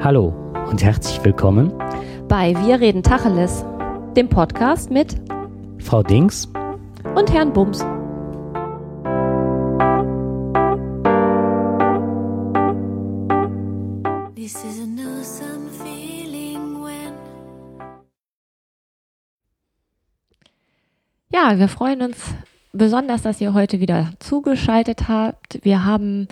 Hallo und herzlich willkommen bei Wir reden Tacheles, dem Podcast mit Frau Dings und Herrn Bums. Ja, wir freuen uns besonders, dass ihr heute wieder zugeschaltet habt. Wir haben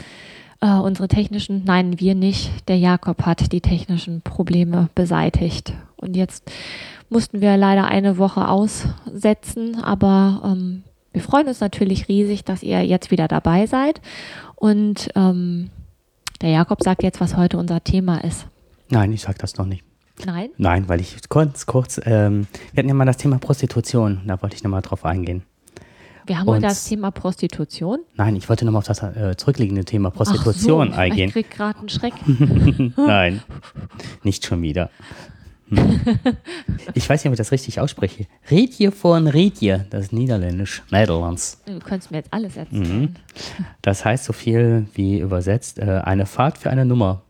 äh, unsere technischen, nein, wir nicht, der Jakob hat die technischen Probleme beseitigt. Und jetzt mussten wir leider eine Woche aussetzen, aber ähm, wir freuen uns natürlich riesig, dass ihr jetzt wieder dabei seid. Und ähm, der Jakob sagt jetzt, was heute unser Thema ist. Nein, ich sage das noch nicht. Nein? Nein, weil ich kurz, kurz, ähm, wir hatten ja mal das Thema Prostitution, da wollte ich nochmal drauf eingehen. Wir haben heute das Thema Prostitution. Nein, ich wollte nochmal auf das äh, zurückliegende Thema Prostitution so, eingehen. Ich krieg gerade einen Schreck. Nein, nicht schon wieder. Hm. Ich weiß nicht, ob ich das richtig ausspreche. Rietje von Rietje, das ist niederländisch, Nederlands. Du könntest mir jetzt alles erzählen. Mhm. Das heißt so viel wie übersetzt, äh, eine Fahrt für eine Nummer.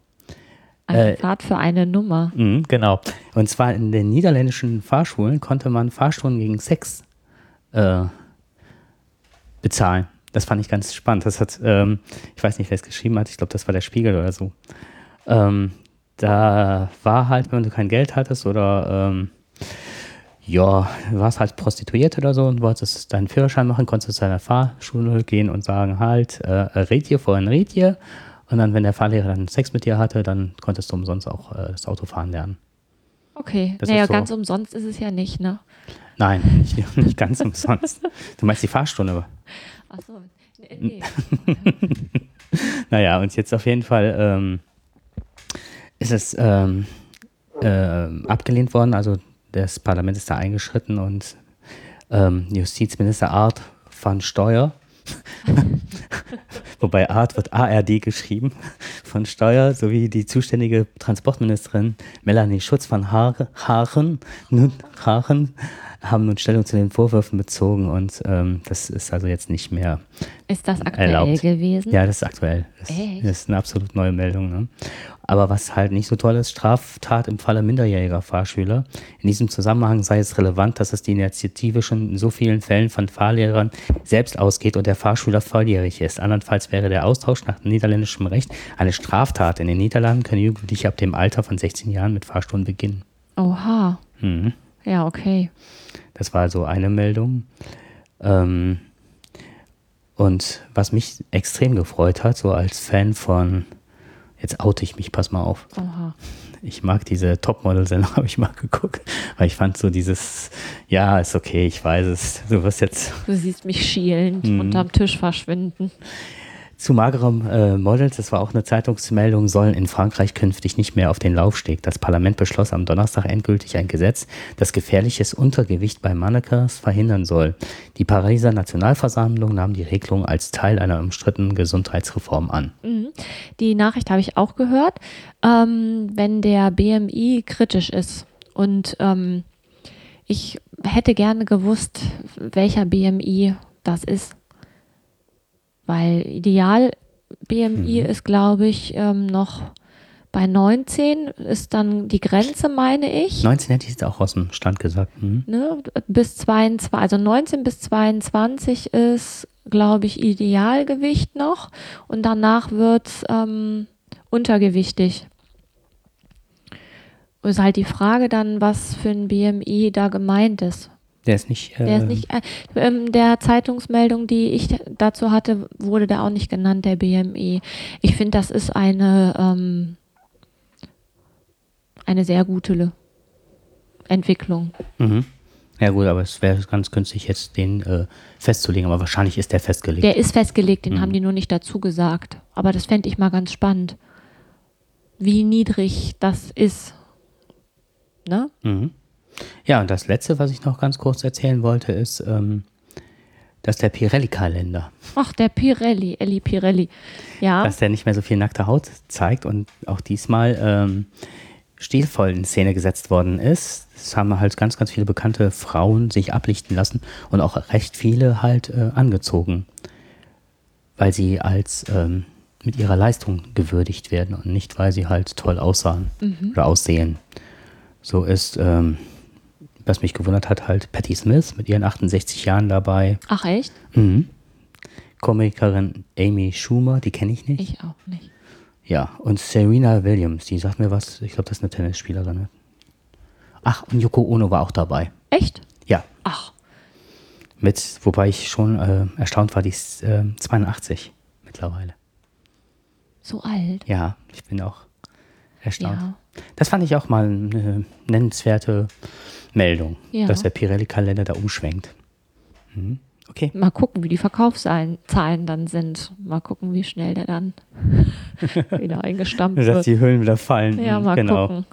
Eine äh, Fahrt für eine Nummer. Mh, genau. Und zwar in den niederländischen Fahrschulen konnte man Fahrstunden gegen Sex äh, bezahlen. Das fand ich ganz spannend. Das hat, ähm, ich weiß nicht, wer es geschrieben hat, ich glaube, das war der Spiegel oder so. Ähm, da war halt, wenn du kein Geld hattest oder ähm, ja, warst halt prostituiert oder so und wolltest deinen Führerschein machen, konntest du zu deiner Fahrschule gehen und sagen halt, äh, red hier vorhin, red hier. Und dann, wenn der Fahrlehrer dann Sex mit dir hatte, dann konntest du umsonst auch äh, das Auto fahren lernen. Okay, das naja, so. ganz umsonst ist es ja nicht, ne? Nein, nicht, nicht ganz umsonst. Du meinst die Fahrstunde. Ach so, nee. naja, und jetzt auf jeden Fall ähm, ist es ähm, äh, abgelehnt worden. Also das Parlament ist da eingeschritten und ähm, Justizminister Art von Steuer Wobei Art wird ARD geschrieben von Steuer, sowie die zuständige Transportministerin Melanie Schutz von Haaren, Haaren, Haaren haben nun Stellung zu den Vorwürfen bezogen und ähm, das ist also jetzt nicht mehr Ist das aktuell erlaubt. gewesen? Ja, das ist aktuell. Das, Echt? ist eine absolut neue Meldung. Ne? Aber was halt nicht so toll ist, Straftat im Falle minderjähriger Fahrschüler. In diesem Zusammenhang sei es relevant, dass es die Initiative schon in so vielen Fällen von Fahrlehrern selbst ausgeht und der Fahrschüler volljährig ist. Andernfalls wäre der Austausch nach niederländischem Recht eine Straftat. In den Niederlanden können Jugendliche ab dem Alter von 16 Jahren mit Fahrstunden beginnen. Oha. Mhm. Ja, okay. Das war so eine Meldung. Ähm, und was mich extrem gefreut hat, so als Fan von, jetzt oute ich mich, pass mal auf. Oha. Ich mag diese Topmodel-Sendung, habe ich mal geguckt, weil ich fand so dieses, ja, ist okay, ich weiß es, du wirst jetzt. Du siehst mich schielend mm. unterm Tisch verschwinden. Zu magerem äh, Models, das war auch eine Zeitungsmeldung, sollen in Frankreich künftig nicht mehr auf den Laufsteg. Das Parlament beschloss am Donnerstag endgültig ein Gesetz, das gefährliches Untergewicht bei Mannequins verhindern soll. Die Pariser Nationalversammlung nahm die Regelung als Teil einer umstrittenen Gesundheitsreform an. Mhm. Die Nachricht habe ich auch gehört. Ähm, wenn der BMI kritisch ist und ähm, ich hätte gerne gewusst, welcher BMI das ist. Weil ideal BMI mhm. ist, glaube ich, ähm, noch bei 19 ist dann die Grenze, meine ich. 19 hätte ich jetzt auch aus dem Stand gesagt. Mhm. Ne, bis 22, also 19 bis 22 ist, glaube ich, Idealgewicht noch und danach wird es ähm, untergewichtig. Ist halt die Frage dann, was für ein BMI da gemeint ist. Der ist nicht. Äh der ist äh, nicht. Äh, ähm, der Zeitungsmeldung, die ich dazu hatte, wurde da auch nicht genannt, der BMI. Ich finde, das ist eine, ähm, eine sehr gute Entwicklung. Mhm. Ja gut, aber es wäre ganz günstig, jetzt den äh, festzulegen, aber wahrscheinlich ist der festgelegt. Der ist festgelegt, den mhm. haben die nur nicht dazu gesagt. Aber das fände ich mal ganz spannend, wie niedrig das ist. Ne? Mhm. Ja, und das Letzte, was ich noch ganz kurz erzählen wollte, ist, ähm, dass der Pirelli-Kalender. Ach, der Pirelli, Elli Pirelli. Ja. Dass der nicht mehr so viel nackte Haut zeigt und auch diesmal ähm, stilvoll in Szene gesetzt worden ist. Es haben halt ganz, ganz viele bekannte Frauen sich ablichten lassen und auch recht viele halt äh, angezogen. Weil sie als ähm, mit ihrer Leistung gewürdigt werden und nicht, weil sie halt toll aussahen Mhm. oder aussehen. So ist, ähm, was mich gewundert hat, halt Patti Smith mit ihren 68 Jahren dabei. Ach echt? Mhm. Komikerin Amy Schumer, die kenne ich nicht. Ich auch nicht. Ja, und Serena Williams, die sagt mir was, ich glaube, das ist eine Tennisspielerin. Ne? Ach, und Yoko Ono war auch dabei. Echt? Ja, Ach, mit, wobei ich schon äh, erstaunt war, die ist äh, 82 mittlerweile. so alt. Ja, ich bin auch erstaunt. Ja. Das fand ich auch mal eine nennenswerte Meldung, Ja. dass der Pirelli-Kalender da umschwenkt. Mhm. Okay. Mal gucken, wie die Verkaufszahlen Zahlen dann sind. Mal gucken, wie schnell der dann wieder eingestampft Dass wird. die Hüllen wieder fallen. Ja, mal genau. gucken.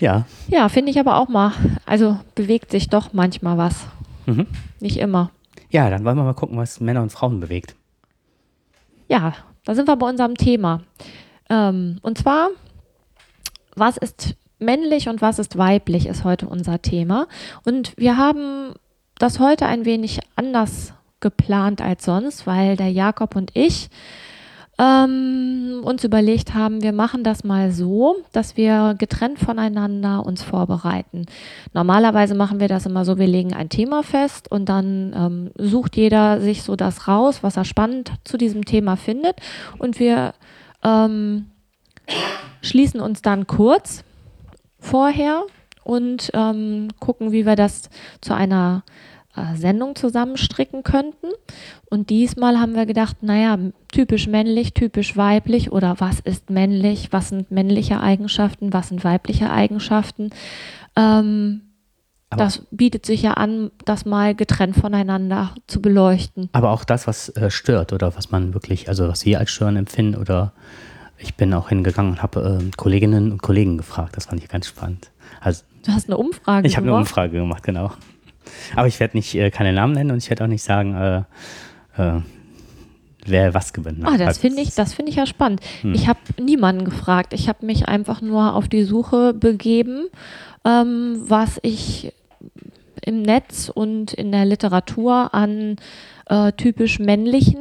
Ja. Ja, finde ich aber auch mal. Also bewegt sich doch manchmal was. Mhm. Nicht immer. Ja, dann wollen wir mal gucken, was Männer und Frauen bewegt. Ja, da sind wir bei unserem Thema. Ähm, und zwar, was ist männlich und was ist weiblich, ist heute unser Thema. Und wir haben das heute ein wenig anders geplant als sonst, weil der Jakob und ich ähm, uns überlegt haben, wir machen das mal so, dass wir getrennt voneinander uns vorbereiten. Normalerweise machen wir das immer so, wir legen ein Thema fest und dann ähm, sucht jeder sich so das raus, was er spannend zu diesem Thema findet und wir ähm, schließen uns dann kurz vorher und ähm, gucken, wie wir das zu einer äh, Sendung zusammenstricken könnten. Und diesmal haben wir gedacht, naja, typisch männlich, typisch weiblich oder was ist männlich, was sind männliche Eigenschaften, was sind weibliche Eigenschaften. Ähm, das bietet sich ja an, das mal getrennt voneinander zu beleuchten. Aber auch das, was äh, stört oder was man wirklich, also was wir als Stören empfinden oder ich bin auch hingegangen und habe äh, Kolleginnen und Kollegen gefragt. Das fand ich ganz spannend. Also Du hast eine Umfrage ich habe eine. Umfrage gemacht, genau. Aber ich werde nicht äh, keine Namen nennen und ich werde auch nicht sagen, äh, äh, wer was gewonnen hat. Ah, das Also, finde ich, das finde ich ja spannend. Hm. Ich habe niemanden gefragt. Ich habe mich einfach nur auf die Suche begeben, ähm, was ich im Netz und in der Literatur an äh, typisch männlichen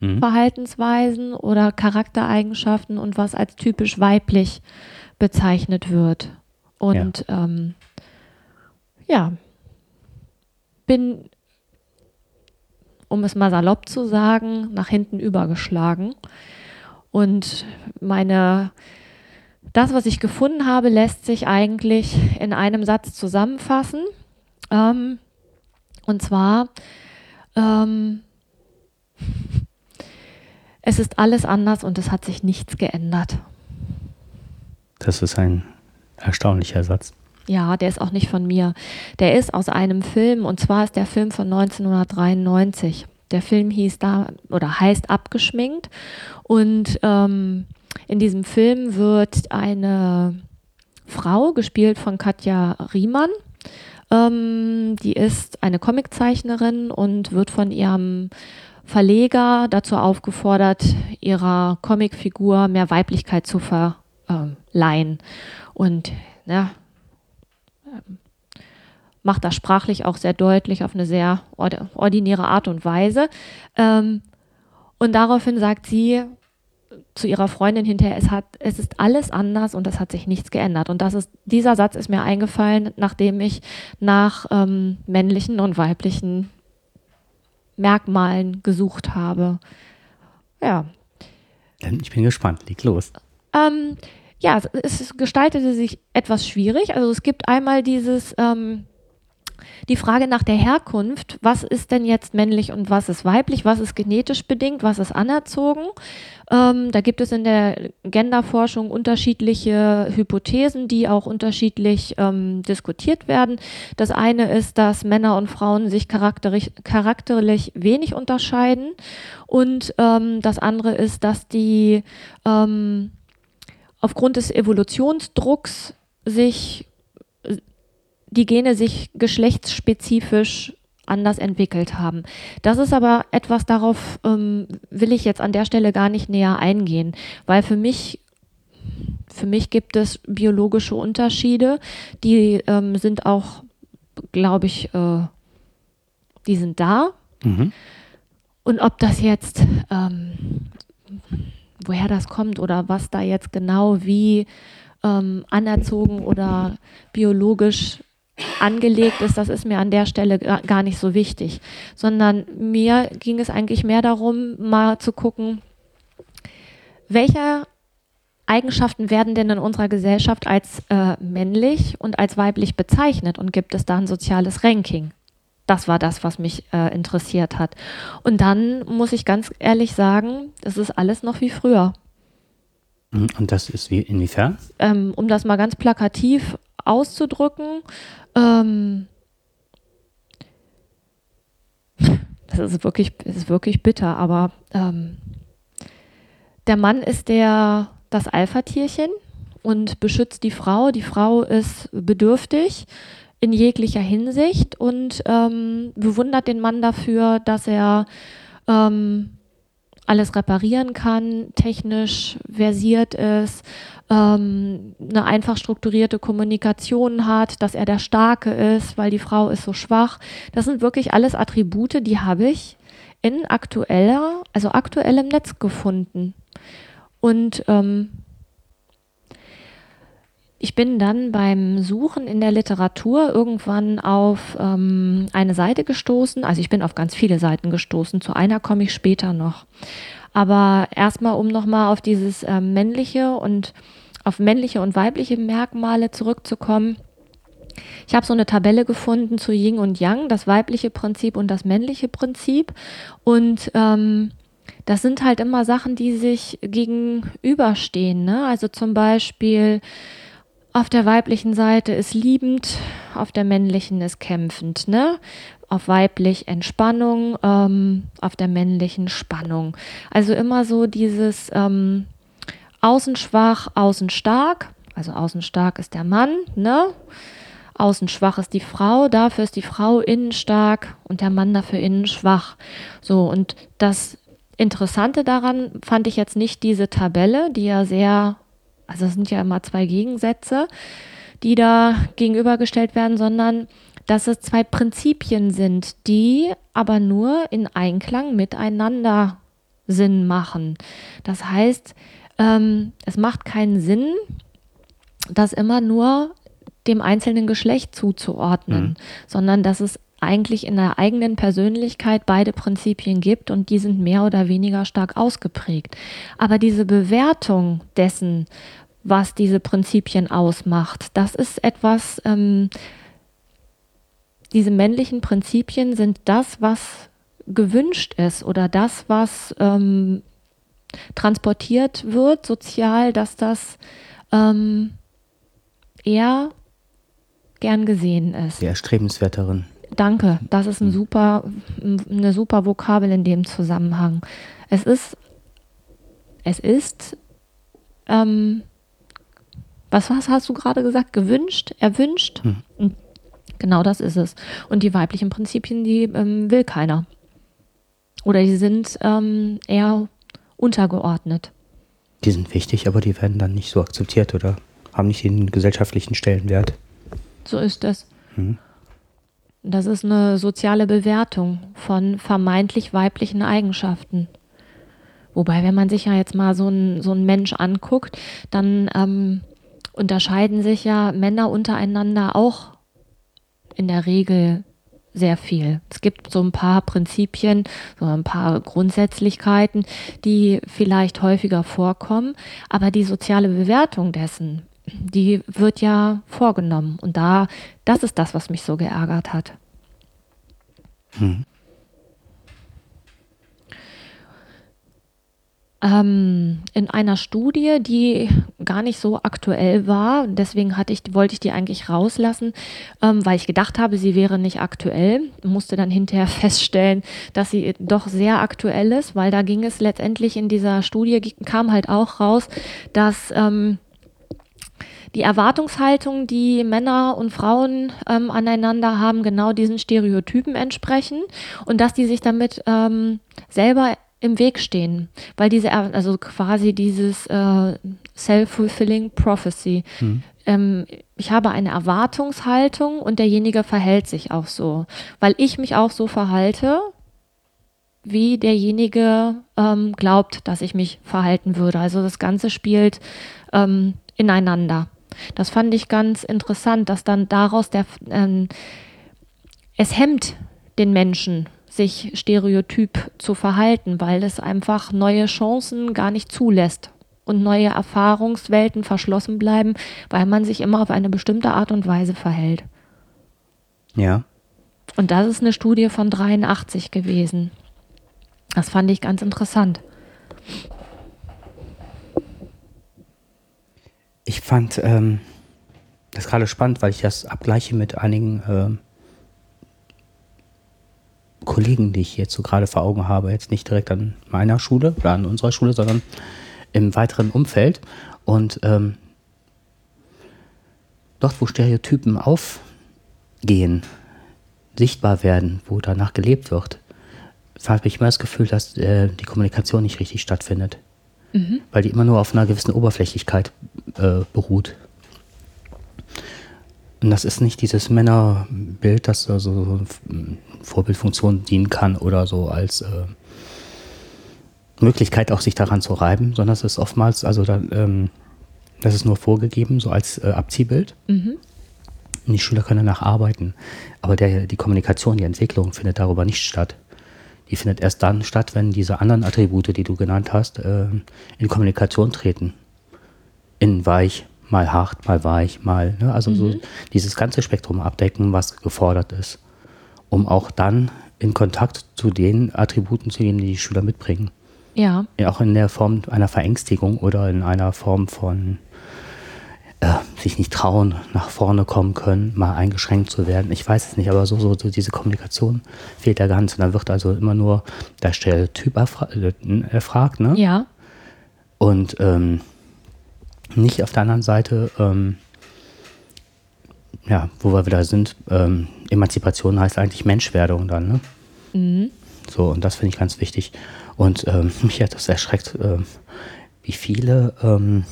Mhm. Verhaltensweisen oder Charaktereigenschaften und was als typisch weiblich bezeichnet wird. Und ähm, ja, bin, um es mal salopp zu sagen, nach hinten übergeschlagen. Und meine, das, was ich gefunden habe, lässt sich eigentlich in einem Satz zusammenfassen. Ähm, und zwar, ähm, es ist alles anders und es hat sich nichts geändert. Das ist ein erstaunlicher Satz. Ja, der ist auch nicht von mir. Der ist aus einem Film und zwar ist der Film von 1993. Der Film hieß da oder heißt Abgeschminkt und ähm, in diesem Film wird eine Frau gespielt von Katja Riemann. Ähm, die ist eine Comiczeichnerin und wird von ihrem Verleger dazu aufgefordert, ihrer Comicfigur mehr Weiblichkeit zu verleihen. Und ja, ähm, macht das sprachlich auch sehr deutlich auf eine sehr ord ordinäre Art und Weise. Ähm, und daraufhin sagt sie zu ihrer Freundin hinterher, es, hat, es ist alles anders und es hat sich nichts geändert. Und das ist, dieser Satz ist mir eingefallen, nachdem ich nach ähm, männlichen und weiblichen Merkmalen gesucht habe. Ja, Ich bin gespannt. Leg los. ähm, ja, es, es gestaltete sich etwas schwierig. Also es gibt einmal dieses, ähm, die Frage nach der Herkunft, was ist denn jetzt männlich und was ist weiblich, was ist genetisch bedingt, was ist anerzogen. Ähm, da gibt es in der Genderforschung unterschiedliche Hypothesen, die auch unterschiedlich ähm, diskutiert werden. Das eine ist, dass Männer und Frauen sich charakterlich, charakterlich wenig unterscheiden und ähm, das andere ist, dass die ähm, aufgrund des Evolutionsdrucks sich die Gene sich geschlechtsspezifisch anders entwickelt haben. Das ist aber etwas, darauf ähm, will ich jetzt an der Stelle gar nicht näher eingehen, weil für mich für mich gibt es biologische Unterschiede, die ähm, sind auch, glaube ich, äh, die sind da. Mhm. Und ob das jetzt ähm, woher das kommt oder was da jetzt genau wie ähm, anerzogen oder biologisch angelegt ist, das ist mir an der Stelle gar nicht so wichtig, sondern mir ging es eigentlich mehr darum, mal zu gucken, welche Eigenschaften werden denn in unserer Gesellschaft als äh, männlich und als weiblich bezeichnet und gibt es da ein soziales Ranking? Das war das, was mich äh, interessiert hat. Und dann muss ich ganz ehrlich sagen, das ist alles noch wie früher. Und das ist wie inwiefern? Ähm, um das mal ganz plakativ auszudrücken, ähm, das ist wirklich, ist wirklich bitter, aber ähm, der Mann ist der, das Alpha-Tierchen und beschützt die Frau. Die Frau ist bedürftig in jeglicher Hinsicht und ähm, bewundert den Mann dafür, dass er ähm, alles reparieren kann, technisch versiert ist, ähm, eine einfach strukturierte Kommunikation hat, dass er der Starke ist, weil die Frau ist so schwach. Das sind wirklich alles Attribute, die habe ich in aktueller, also aktuellem Netz gefunden. Und ähm, ich bin dann beim Suchen in der Literatur irgendwann auf ähm, eine Seite gestoßen. Also ich bin auf ganz viele Seiten gestoßen. Zu einer komme ich später noch. Aber erstmal, um nochmal auf dieses äh, männliche und auf männliche und weibliche Merkmale zurückzukommen. Ich habe so eine Tabelle gefunden zu Yin und Yang, das weibliche Prinzip und das männliche Prinzip. Und ähm, das sind halt immer Sachen, die sich gegenüberstehen. Ne? Also zum Beispiel auf der weiblichen Seite ist liebend, auf der männlichen ist kämpfend. Ne? Auf weiblich Entspannung, ähm, auf der männlichen Spannung. Also immer so dieses ähm, außen schwach, außen stark. Also außen stark ist der Mann, ne? Außen schwach ist die Frau, dafür ist die Frau innen stark und der Mann dafür innen schwach. So, und das Interessante daran fand ich jetzt nicht diese Tabelle, die ja sehr, also es sind ja immer zwei Gegensätze, die da gegenübergestellt werden, sondern dass es zwei Prinzipien sind, die aber nur in Einklang miteinander Sinn machen. Das heißt, ähm, es macht keinen Sinn, das immer nur dem einzelnen Geschlecht zuzuordnen, mhm. sondern dass es eigentlich in der eigenen Persönlichkeit beide Prinzipien gibt und die sind mehr oder weniger stark ausgeprägt. Aber diese Bewertung dessen, was diese Prinzipien ausmacht, das ist etwas, ähm, diese männlichen Prinzipien sind das, was gewünscht ist oder das, was ähm, transportiert wird sozial, dass das ähm, eher gern gesehen ist. Die erstrebenswerteren. Danke, das ist ein hm. super, eine super Vokabel in dem Zusammenhang. Es ist, es ist, ähm, was, was hast du gerade gesagt? Gewünscht, erwünscht? Hm. Genau das ist es. Und die weiblichen Prinzipien, die ähm, will keiner. Oder die sind ähm, eher untergeordnet. Die sind wichtig, aber die werden dann nicht so akzeptiert oder haben nicht den gesellschaftlichen Stellenwert. So ist es. Hm. Das ist eine soziale Bewertung von vermeintlich weiblichen Eigenschaften. Wobei, wenn man sich ja jetzt mal so einen so Mensch anguckt, dann ähm, unterscheiden sich ja Männer untereinander auch in der Regel sehr viel. Es gibt so ein paar Prinzipien, so ein paar Grundsätzlichkeiten, die vielleicht häufiger vorkommen, aber die soziale Bewertung dessen, die wird ja vorgenommen. Und da, das ist das, was mich so geärgert hat. Hm. Ähm, in einer Studie, die gar nicht so aktuell war. Deswegen hatte ich, wollte ich die eigentlich rauslassen, ähm, weil ich gedacht habe, sie wäre nicht aktuell. Musste dann hinterher feststellen, dass sie doch sehr aktuell ist, weil da ging es letztendlich in dieser Studie, kam halt auch raus, dass ähm, die Erwartungshaltung, die Männer und Frauen ähm, aneinander haben, genau diesen Stereotypen entsprechen und dass die sich damit ähm, selber im Weg stehen, weil diese, also quasi dieses äh, self-fulfilling prophecy. Hm. Ähm, ich habe eine Erwartungshaltung und derjenige verhält sich auch so, weil ich mich auch so verhalte, wie derjenige ähm, glaubt, dass ich mich verhalten würde. Also das Ganze spielt ähm, ineinander. Das fand ich ganz interessant, dass dann daraus der, ähm, es hemmt den Menschen, sich stereotyp zu verhalten, weil es einfach neue Chancen gar nicht zulässt und neue Erfahrungswelten verschlossen bleiben, weil man sich immer auf eine bestimmte Art und Weise verhält. Ja. Und das ist eine Studie von 83 gewesen. Das fand ich ganz interessant. Ich fand ähm, das gerade spannend, weil ich das abgleiche mit einigen ähm, Kollegen, die ich jetzt so gerade vor Augen habe. Jetzt nicht direkt an meiner Schule oder an unserer Schule, sondern im weiteren Umfeld. Und ähm, dort, wo Stereotypen aufgehen, sichtbar werden, wo danach gelebt wird, habe ich immer das Gefühl, dass äh, die Kommunikation nicht richtig stattfindet. Mhm. Weil die immer nur auf einer gewissen Oberflächlichkeit äh, beruht. Und das ist nicht dieses Männerbild, das also so Vorbildfunktion dienen kann oder so als äh, Möglichkeit auch sich daran zu reiben, sondern es ist oftmals, also dann, ähm, das ist nur vorgegeben, so als äh, Abziehbild. Mhm. Und die Schüler können danach arbeiten. Aber der, die Kommunikation, die Entwicklung findet darüber nicht statt. Die findet erst dann statt, wenn diese anderen Attribute, die du genannt hast, äh, in Kommunikation treten. In weich, mal hart, mal weich, mal, ne? also mhm. so dieses ganze Spektrum abdecken, was gefordert ist, um auch dann in Kontakt zu den Attributen zu gehen, die die Schüler mitbringen. Ja. ja. Auch in der Form einer Verängstigung oder in einer Form von äh, sich nicht trauen, nach vorne kommen können, mal eingeschränkt zu werden. Ich weiß es nicht, aber so, so, so diese Kommunikation fehlt da ganz. Und dann wird also immer nur der Stereotyp erfra äh, erfragt, ne? Ja. Und ähm, nicht auf der anderen Seite, ähm, ja, wo wir wieder sind, ähm, Emanzipation heißt eigentlich Menschwerdung dann, ne? Mhm. So, und das finde ich ganz wichtig. Und ähm, mich hat das erschreckt, äh, wie viele ähm,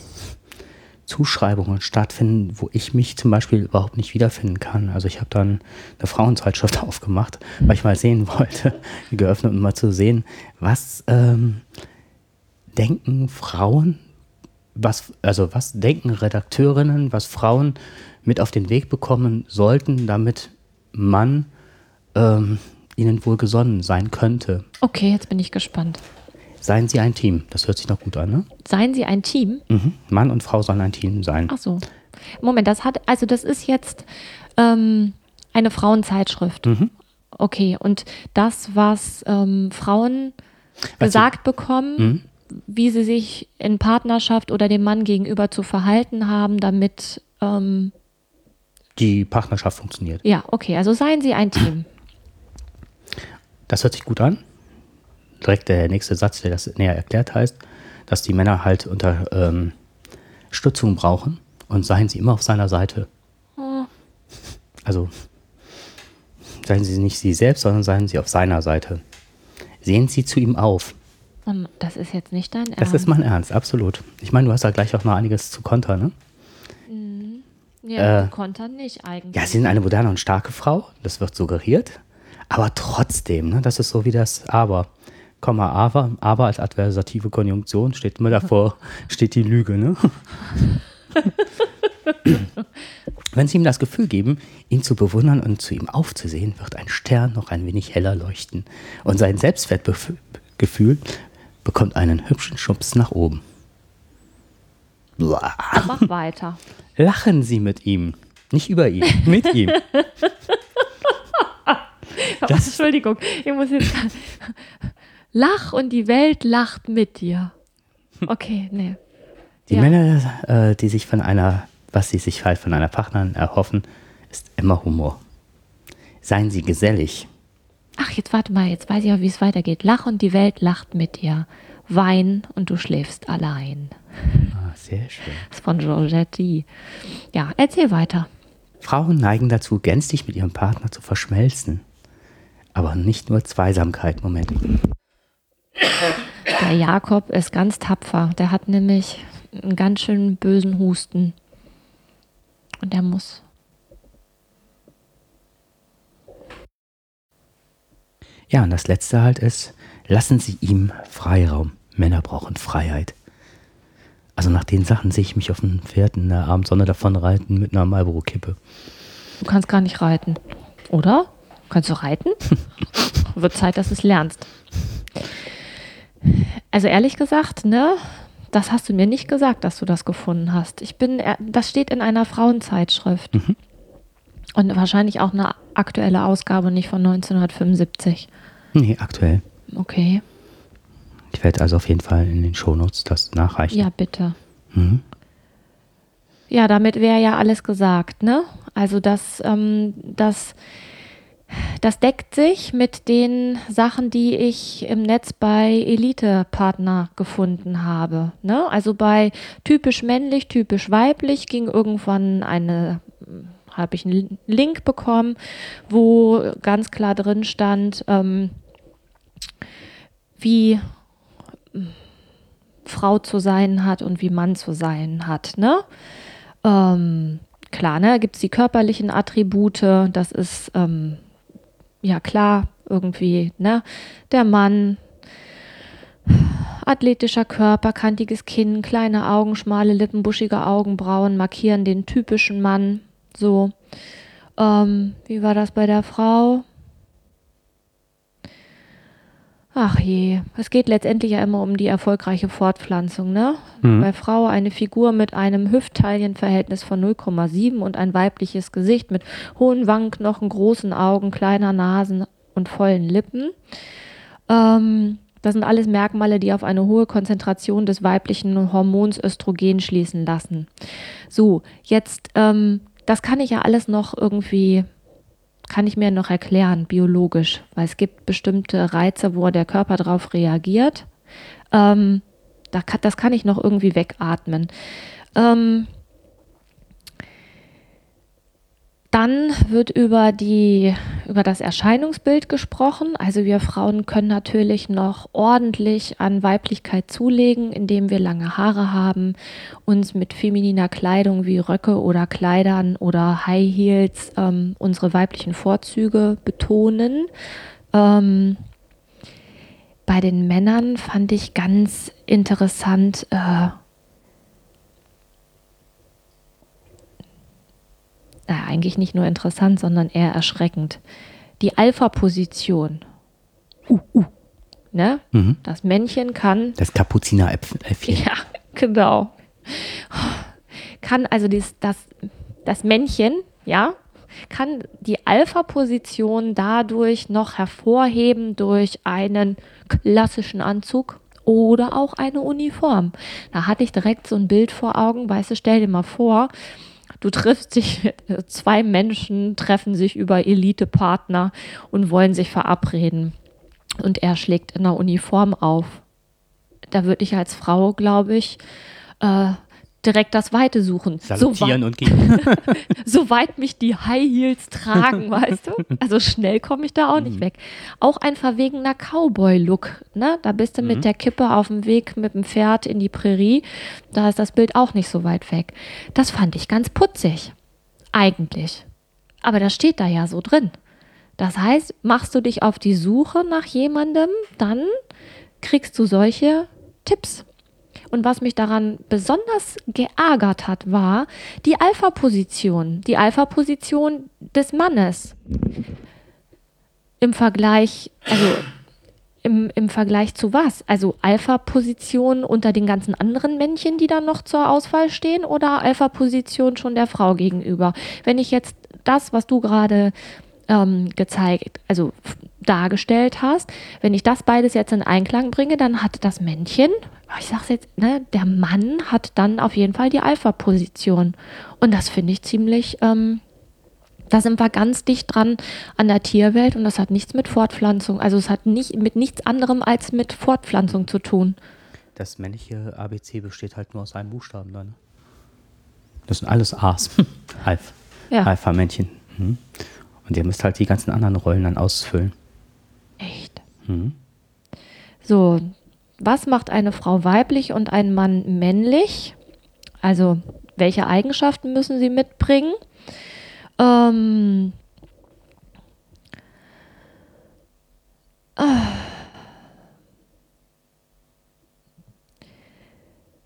Zuschreibungen stattfinden, wo ich mich zum Beispiel überhaupt nicht wiederfinden kann. Also ich habe dann eine Frauenzeitschrift aufgemacht, weil ich mal sehen wollte, geöffnet, um mal zu sehen, was ähm, denken Frauen, was, also was denken Redakteurinnen, was Frauen mit auf den Weg bekommen sollten, damit man ähm, ihnen wohl gesonnen sein könnte. Okay, jetzt bin ich gespannt. Seien Sie ein Team. Das hört sich noch gut an, ne? Seien Sie ein Team? Mhm. Mann und Frau sollen ein Team sein. Ach so. Moment, das hat, also das ist jetzt ähm, eine Frauenzeitschrift. Mhm. Okay, und das, was ähm, Frauen was gesagt Sie, bekommen, mhm. Wie sie sich in Partnerschaft oder dem Mann gegenüber zu verhalten haben, damit ähm, die Partnerschaft funktioniert. Ja, okay, also seien Sie ein Team. Das hört sich gut an direkt der nächste Satz, der das näher erklärt, heißt, dass die Männer halt unter ähm, Stützung brauchen und seien sie immer auf seiner Seite. Oh. Also seien sie nicht sie selbst, sondern seien sie auf seiner Seite. Sehen sie zu ihm auf. Und das ist jetzt nicht dein Ernst? Das ist mein Ernst, absolut. Ich meine, du hast da gleich auch noch einiges zu kontern, ne? Mhm. Ja, äh, kontern nicht eigentlich. Ja, sie sind eine moderne und starke Frau, das wird suggeriert. Aber trotzdem, ne, das ist so wie das Aber. Komma, aber, aber als adversative Konjunktion steht immer davor, steht die Lüge, ne? Wenn Sie ihm das Gefühl geben, ihn zu bewundern und zu ihm aufzusehen, wird ein Stern noch ein wenig heller leuchten und sein Selbstwertgefühl bekommt einen hübschen Schubs nach oben. Blah. Mach weiter. Lachen Sie mit ihm, nicht über ihn, mit ihm. Das, Entschuldigung, ich muss jetzt. Lach und die Welt lacht mit dir. Okay, nee. Die ja. Männer, äh, die sich von einer, was sie sich halt von einer Partnerin erhoffen, ist immer Humor. Seien sie gesellig. Ach, jetzt warte mal, jetzt weiß ich auch, wie es weitergeht. Lach und die Welt lacht mit dir. Wein und du schläfst allein. Ah, sehr schön. Das ist von Georgette. Ja, erzähl weiter. Frauen neigen dazu, gänzlich mit ihrem Partner zu verschmelzen. Aber nicht nur Zweisamkeit. Moment. Der Jakob ist ganz tapfer. Der hat nämlich einen ganz schön bösen Husten. Und der muss. Ja, und das letzte halt ist, lassen Sie ihm Freiraum. Männer brauchen Freiheit. Also nach den Sachen sehe ich mich auf dem Pferd in der Abendsonne davon reiten mit einer Marlboro-Kippe. Du kannst gar nicht reiten, oder? Kannst du reiten? Wird Zeit, dass du es lernst. Also ehrlich gesagt, ne, das hast du mir nicht gesagt, dass du das gefunden hast. Ich bin, äh, das steht in einer Frauenzeitschrift. Mhm. Und wahrscheinlich auch eine aktuelle Ausgabe, nicht von 1975. Nee, aktuell. Okay. Ich werde also auf jeden Fall in den Shownotes das nachreichen. Ja, bitte. Mhm. Ja, damit wäre ja alles gesagt, ne? Also das, ähm, das, das deckt sich mit den Sachen, die ich im Netz bei Elite-Partner gefunden habe. Ne? Also bei typisch männlich, typisch weiblich ging irgendwann eine habe ich einen Link bekommen, wo ganz klar drin stand, ähm, wie Frau zu sein hat und wie Mann zu sein hat. Ne? Ähm, klar, ne, gibt es die körperlichen Attribute, das ist ähm, ja klar, irgendwie, ne? Der Mann, athletischer Körper, kantiges Kinn, kleine Augen, schmale Lippen, buschige Augenbrauen markieren den typischen Mann. So. Ähm, wie war das bei der Frau? Ach je, es geht letztendlich ja immer um die erfolgreiche Fortpflanzung, ne? Mhm. Bei Frau eine Figur mit einem Hüftteilenverhältnis von 0,7 und ein weibliches Gesicht mit hohen Wangenknochen, großen Augen, kleiner Nasen und vollen Lippen. Ähm, das sind alles Merkmale, die auf eine hohe Konzentration des weiblichen Hormons Östrogen schließen lassen. So, jetzt, ähm, das kann ich ja alles noch irgendwie kann ich mir noch erklären, biologisch, weil es gibt bestimmte Reize, wo der Körper darauf reagiert. Ähm, das kann ich noch irgendwie wegatmen. Ähm, Dann wird über, die, über das Erscheinungsbild gesprochen. Also wir Frauen können natürlich noch ordentlich an Weiblichkeit zulegen, indem wir lange Haare haben, uns mit femininer Kleidung wie Röcke oder Kleidern oder High Heels ähm, unsere weiblichen Vorzüge betonen. Ähm, bei den Männern fand ich ganz interessant, äh, äh, eigentlich nicht nur interessant, sondern eher erschreckend. Die Alpha-Position. Uh, uh. Ne? Mhm. Das Männchen kann. Das Kapuzineräffchen. Ja, genau. Kann also dies, das, das Männchen, ja, kann die Alpha-Position dadurch noch hervorheben durch einen klassischen Anzug oder auch eine Uniform. Da hatte ich direkt so ein Bild vor Augen, weißt du, stell dir mal vor, Du triffst dich, zwei Menschen treffen sich über Elite-Partner und wollen sich verabreden. Und er schlägt in der Uniform auf. Da würde ich als Frau, glaube ich, äh, direkt das Weite suchen. Salutieren so und gehen. Soweit mich die High Heels tragen, weißt du? Also schnell komme ich da auch nicht mhm. weg. Auch ein verwegener Cowboy-Look, ne? Da bist du mhm. mit der Kippe auf dem Weg mit dem Pferd in die Prärie. Da ist das Bild auch nicht so weit weg. Das fand ich ganz putzig. Eigentlich. Aber das steht da ja so drin. Das heißt, machst du dich auf die Suche nach jemandem, dann kriegst du solche Tipps. Und was mich daran besonders geärgert hat, war die Alpha-Position, die Alpha-Position des Mannes. Im Vergleich, also im, im Vergleich zu was? Also Alpha-Position unter den ganzen anderen Männchen, die da noch zur Auswahl stehen, oder Alpha-Position schon der Frau gegenüber? Wenn ich jetzt das, was du gerade ähm, gezeigt, also dargestellt hast, wenn ich das beides jetzt in Einklang bringe, dann hat das Männchen ich sag's jetzt, ne, der Mann hat dann auf jeden Fall die Alpha-Position. Und das finde ich ziemlich, ähm, da sind wir ganz dicht dran an der Tierwelt und das hat nichts mit Fortpflanzung, also es hat nicht mit nichts anderem als mit Fortpflanzung zu tun. Das männliche ABC besteht halt nur aus einem Buchstaben dann. Das sind alles A's. Alpha. Ja. Alpha-Männchen. Mhm. Und ihr müsst halt die ganzen anderen Rollen dann ausfüllen. Echt? Mhm. So, was macht eine Frau weiblich und ein Mann männlich? Also welche Eigenschaften müssen sie mitbringen? Ähm,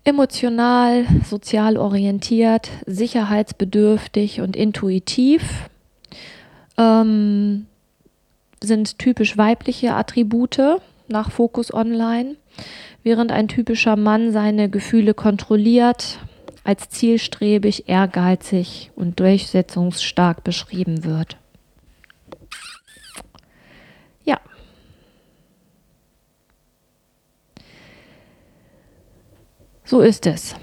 Emotional, sozial orientiert, sicherheitsbedürftig und intuitiv ähm, sind typisch weibliche Attribute nach Focus Online, während ein typischer Mann seine Gefühle kontrolliert, als zielstrebig, ehrgeizig und durchsetzungsstark beschrieben wird. Ja. So ist es.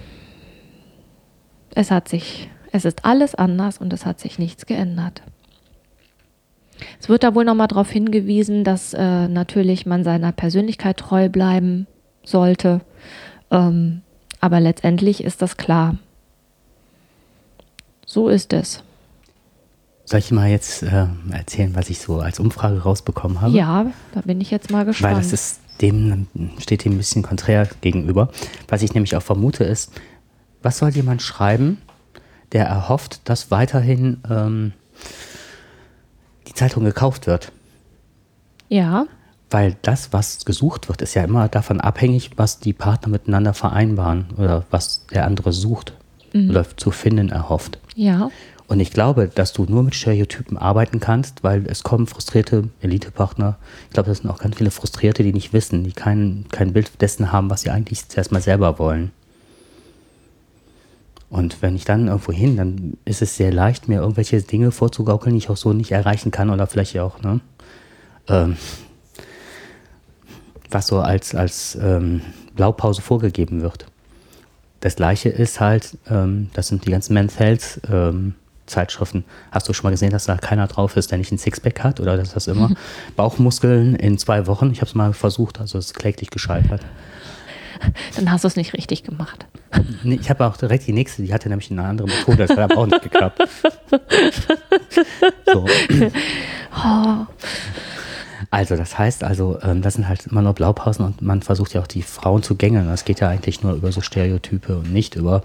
Es hat sich, es ist alles anders und es hat sich nichts geändert. Es wird da wohl nochmal darauf hingewiesen, dass äh, natürlich man seiner Persönlichkeit treu bleiben sollte. Ähm, aber letztendlich ist das klar. So ist es. Soll ich mal jetzt äh, erzählen, was ich so als Umfrage rausbekommen habe? Ja, da bin ich jetzt mal gespannt. Weil das ist dem, steht dem ein bisschen konträr gegenüber. Was ich nämlich auch vermute ist, was soll jemand schreiben, der erhofft, dass weiterhin ähm, die Zeitung gekauft wird? Ja. Weil das, was gesucht wird, ist ja immer davon abhängig, was die Partner miteinander vereinbaren oder was der andere sucht mhm. oder zu finden erhofft. Ja. Und ich glaube, dass du nur mit Stereotypen arbeiten kannst, weil es kommen frustrierte Elitepartner. Ich glaube, das sind auch ganz viele Frustrierte, die nicht wissen, die kein, kein Bild dessen haben, was sie eigentlich zuerst mal selber wollen. Und wenn ich dann irgendwo hin, dann ist es sehr leicht, mir irgendwelche Dinge vorzugaukeln, die ich auch so nicht erreichen kann oder vielleicht auch, ne? Ähm, was so als, als ähm, Blaupause vorgegeben wird. Das gleiche ist halt, ähm, das sind die ganzen Men's Health ähm, Zeitschriften. Hast du schon mal gesehen, dass da keiner drauf ist, der nicht ein Sixpack hat oder dass das immer Bauchmuskeln in zwei Wochen? Ich habe es mal versucht, also es ist kläglich gescheitert. Dann hast du es nicht richtig gemacht. Nee, ich habe auch direkt die nächste, die hatte nämlich eine andere Methode, das hat aber auch nicht geklappt. So. Oh. Also, das heißt also, ähm, das sind halt immer nur Blaupausen und man versucht ja auch die Frauen zu gängeln. Das geht ja eigentlich nur über so Stereotype und nicht über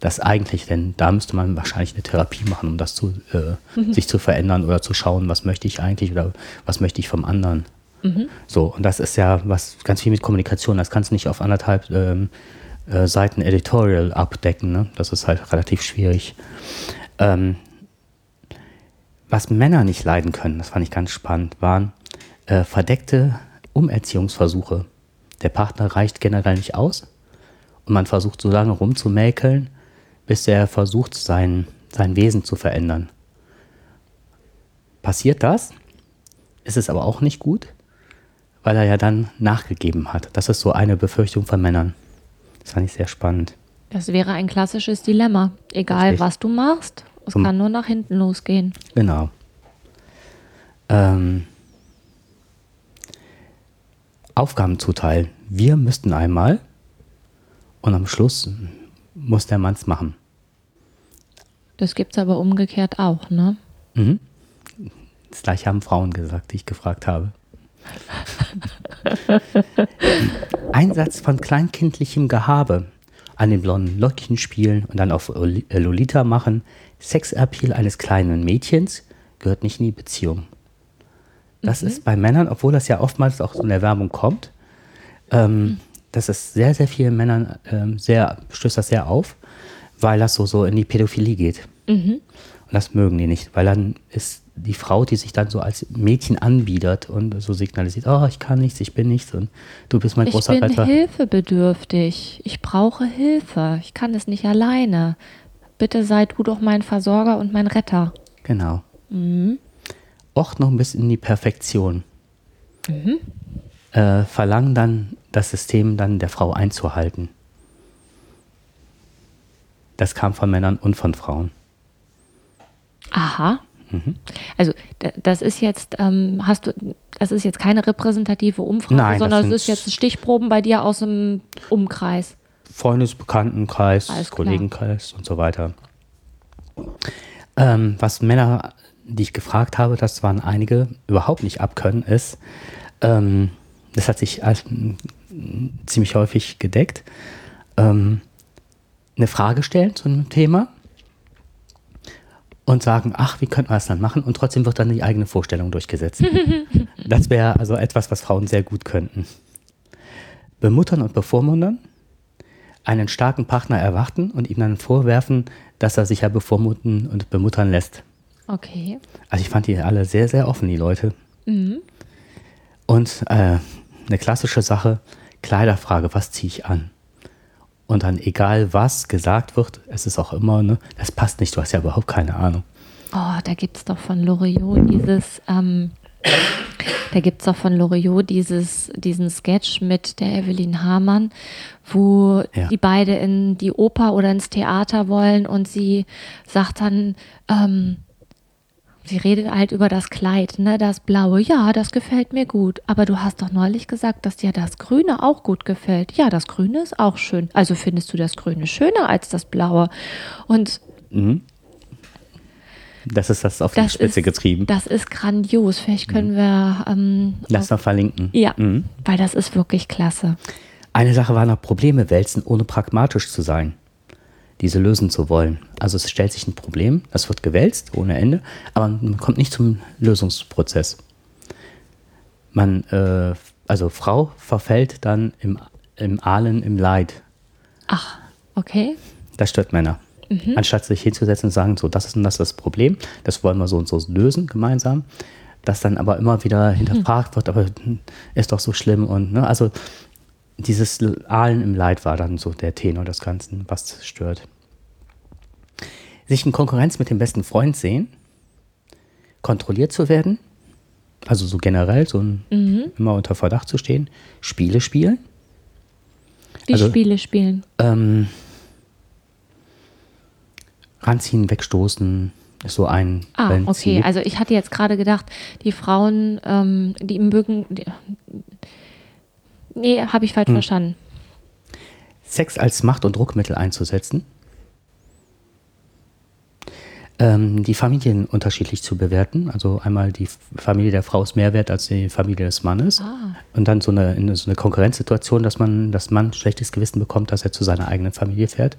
das eigentlich, denn da müsste man wahrscheinlich eine Therapie machen, um das zu, äh, mhm. sich zu verändern oder zu schauen, was möchte ich eigentlich oder was möchte ich vom anderen. Mhm. So, und das ist ja was ganz viel mit Kommunikation. Das kannst du nicht auf anderthalb ähm, äh, Seiten Editorial abdecken. Ne? Das ist halt relativ schwierig. Ähm, was Männer nicht leiden können, das fand ich ganz spannend, waren äh, verdeckte Umerziehungsversuche. Der Partner reicht generell nicht aus und man versucht so lange rumzumäkeln, bis er versucht, sein, sein Wesen zu verändern. Passiert das, ist es aber auch nicht gut, weil er ja dann nachgegeben hat. Das ist so eine Befürchtung von Männern. Das fand ich sehr spannend. Das wäre ein klassisches Dilemma. Egal, Richtig. was du machst, es Zum, kann nur nach hinten losgehen. Genau. Ähm, Aufgaben zuteilen. Wir müssten einmal und am Schluss muss der Mann es machen. Das gibt es aber umgekehrt auch, ne? Mhm. Das gleiche haben Frauen gesagt, die ich gefragt habe. Einsatz von kleinkindlichem Gehabe, an den blonden Lockchen spielen und dann auf äh, Lolita machen, Sexappeal eines kleinen Mädchens gehört nicht in die Beziehung. Das mhm. ist bei Männern, obwohl das ja oftmals auch so in der Werbung kommt, ähm, mhm. das ist sehr, sehr vielen Männern ähm, sehr, stößt das sehr auf, weil das so, so in die Pädophilie geht. Mhm. Und das mögen die nicht, weil dann ist die Frau, die sich dann so als Mädchen anbietet und so signalisiert, oh, ich kann nichts, ich bin nichts und du bist mein ich großer Retter. Ich bin hilfebedürftig. Ich brauche Hilfe. Ich kann es nicht alleine. Bitte sei du doch mein Versorger und mein Retter. Genau. Mhm. Auch noch ein bisschen in die Perfektion. Mhm. Äh, verlangen dann das System dann der Frau einzuhalten. Das kam von Männern und von Frauen. Aha. Mhm. Also das ist jetzt, ähm, hast du, das ist jetzt keine repräsentative Umfrage, Nein, sondern es ist jetzt Stichproben bei dir aus dem Umkreis. Freundesbekanntenkreis, Kollegenkreis und so weiter. Ähm, was Männer, die ich gefragt habe, das waren einige, überhaupt nicht abkönnen, ist, ähm, das hat sich als, ziemlich häufig gedeckt, ähm, eine Frage stellen zu einem Thema und sagen, ach, wie könnten wir das dann machen? Und trotzdem wird dann die eigene Vorstellung durchgesetzt. das wäre also etwas, was Frauen sehr gut könnten. Bemuttern und bevormundern, einen starken Partner erwarten und ihm dann vorwerfen, dass er sich ja bevormunden und bemuttern lässt. Okay. Also ich fand die alle sehr, sehr offen, die Leute. Mhm. Und äh, eine klassische Sache, Kleiderfrage, was ziehe ich an? Und dann egal was gesagt wird, es ist auch immer, ne, das passt nicht, du hast ja überhaupt keine Ahnung. Oh, da gibt es doch von Loriot dieses, ähm, da gibt es doch von Loriot dieses, diesen Sketch mit der Evelyn Hamann, wo ja. die beide in die Oper oder ins Theater wollen und sie sagt dann, ähm, Sie redet halt über das Kleid, ne, das blaue. Ja, das gefällt mir gut. Aber du hast doch neulich gesagt, dass dir das Grüne auch gut gefällt. Ja, das Grüne ist auch schön. Also findest du das Grüne schöner als das Blaue? Und mhm. Das ist das auf das die Spitze ist, getrieben. Das ist grandios. Vielleicht können mhm. wir. Ähm, Lass mal verlinken. Ja, mhm. weil das ist wirklich klasse. Eine Sache war noch Probleme wälzen, ohne pragmatisch zu sein diese lösen zu wollen. Also es stellt sich ein Problem, das wird gewälzt ohne Ende, aber man kommt nicht zum Lösungsprozess. Man, äh, also Frau verfällt dann im, im Ahlen im Leid. Ach, okay. Das stört Männer. Mhm. Anstatt sich hinzusetzen und sagen, so, das ist und das ist das Problem, das wollen wir so und so lösen gemeinsam, das dann aber immer wieder hinterfragt mhm. wird, aber ist doch so schlimm und, ne, also dieses Ahlen im Leid war dann so der Tenor des Ganzen, was stört. Sich in Konkurrenz mit dem besten Freund sehen, kontrolliert zu werden, also so generell, so ein, mhm. immer unter Verdacht zu stehen, Spiele spielen. Wie also, Spiele spielen? Ähm, ranziehen, wegstoßen, ist so ein. Ah, Prinzip. okay. Also ich hatte jetzt gerade gedacht, die Frauen, ähm, die mögen, die, Nee, habe ich falsch hm. verstanden. Sex als Macht- und Druckmittel einzusetzen. Ähm, die Familien unterschiedlich zu bewerten. Also einmal die Familie der Frau ist mehr wert als die Familie des Mannes. Ah. Und dann so eine, in so eine Konkurrenzsituation, dass man, dass Mann schlechtes Gewissen bekommt, dass er zu seiner eigenen Familie fährt.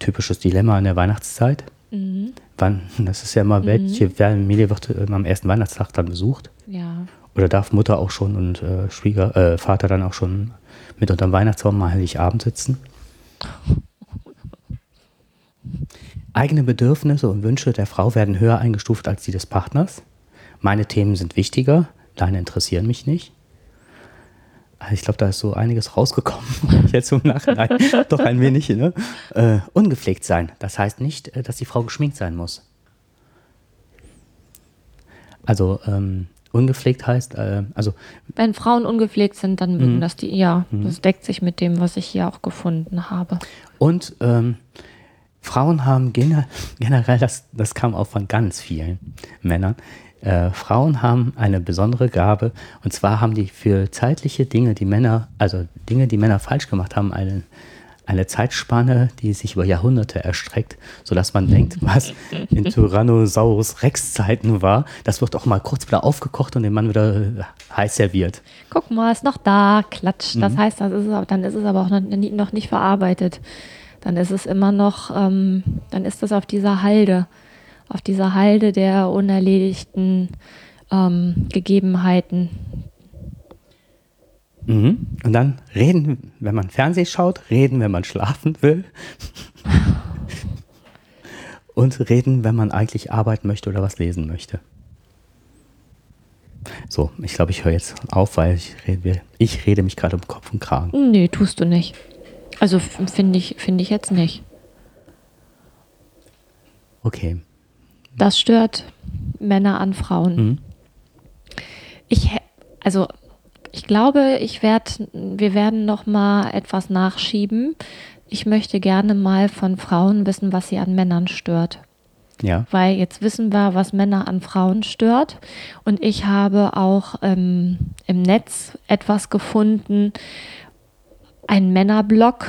Typisches Dilemma in der Weihnachtszeit. Mhm. Wann, das ist ja immer, mhm. welche Familie wird äh, am ersten Weihnachtstag dann besucht? Ja. Oder darf Mutter auch schon und äh, Schwieger, äh, Vater dann auch schon mit unterm Weihnachtsbaum mal Heiligabend sitzen? Eigene Bedürfnisse und Wünsche der Frau werden höher eingestuft als die des Partners. Meine Themen sind wichtiger, deine interessieren mich nicht. Also ich glaube, da ist so einiges rausgekommen. Jetzt im Nachhinein doch ein wenig. Ne? Äh, ungepflegt sein. Das heißt nicht, äh, dass die Frau geschminkt sein muss. Also ähm, Ungepflegt heißt, äh, also. Wenn Frauen ungepflegt sind, dann mögen mhm. das die, ja, mhm. das deckt sich mit dem, was ich hier auch gefunden habe. Und ähm, Frauen haben generell, das, das kam auch von ganz vielen Männern, äh, Frauen haben eine besondere Gabe und zwar haben die für zeitliche Dinge, die Männer, also Dinge, die Männer falsch gemacht haben, eine eine Zeitspanne, die sich über Jahrhunderte erstreckt, sodass man denkt, was in Tyrannosaurus Rex Zeiten war, das wird auch mal kurz wieder aufgekocht und den Mann wieder äh, heiß serviert. Guck mal, ist noch da, klatsch. Das mhm. heißt, das ist, dann ist es aber auch noch nicht verarbeitet. Dann ist es immer noch, ähm, dann ist es auf dieser Halde, auf dieser Halde der unerledigten ähm, Gegebenheiten, Mhm. Und dann reden, wenn man Fernsehen schaut, reden, wenn man schlafen will. und reden, wenn man eigentlich arbeiten möchte oder was lesen möchte. So, ich glaube, ich höre jetzt auf, weil ich rede, ich rede mich gerade um Kopf und Kragen. Nee, tust du nicht. Also finde ich, find ich jetzt nicht. Okay. Das stört Männer an Frauen. Mhm. Ich, also ich glaube, ich werd, wir werden noch mal etwas nachschieben. Ich möchte gerne mal von Frauen wissen, was sie an Männern stört. Ja. Weil jetzt wissen wir, was Männer an Frauen stört. Und ich habe auch ähm, im Netz etwas gefunden, ein Männerblog,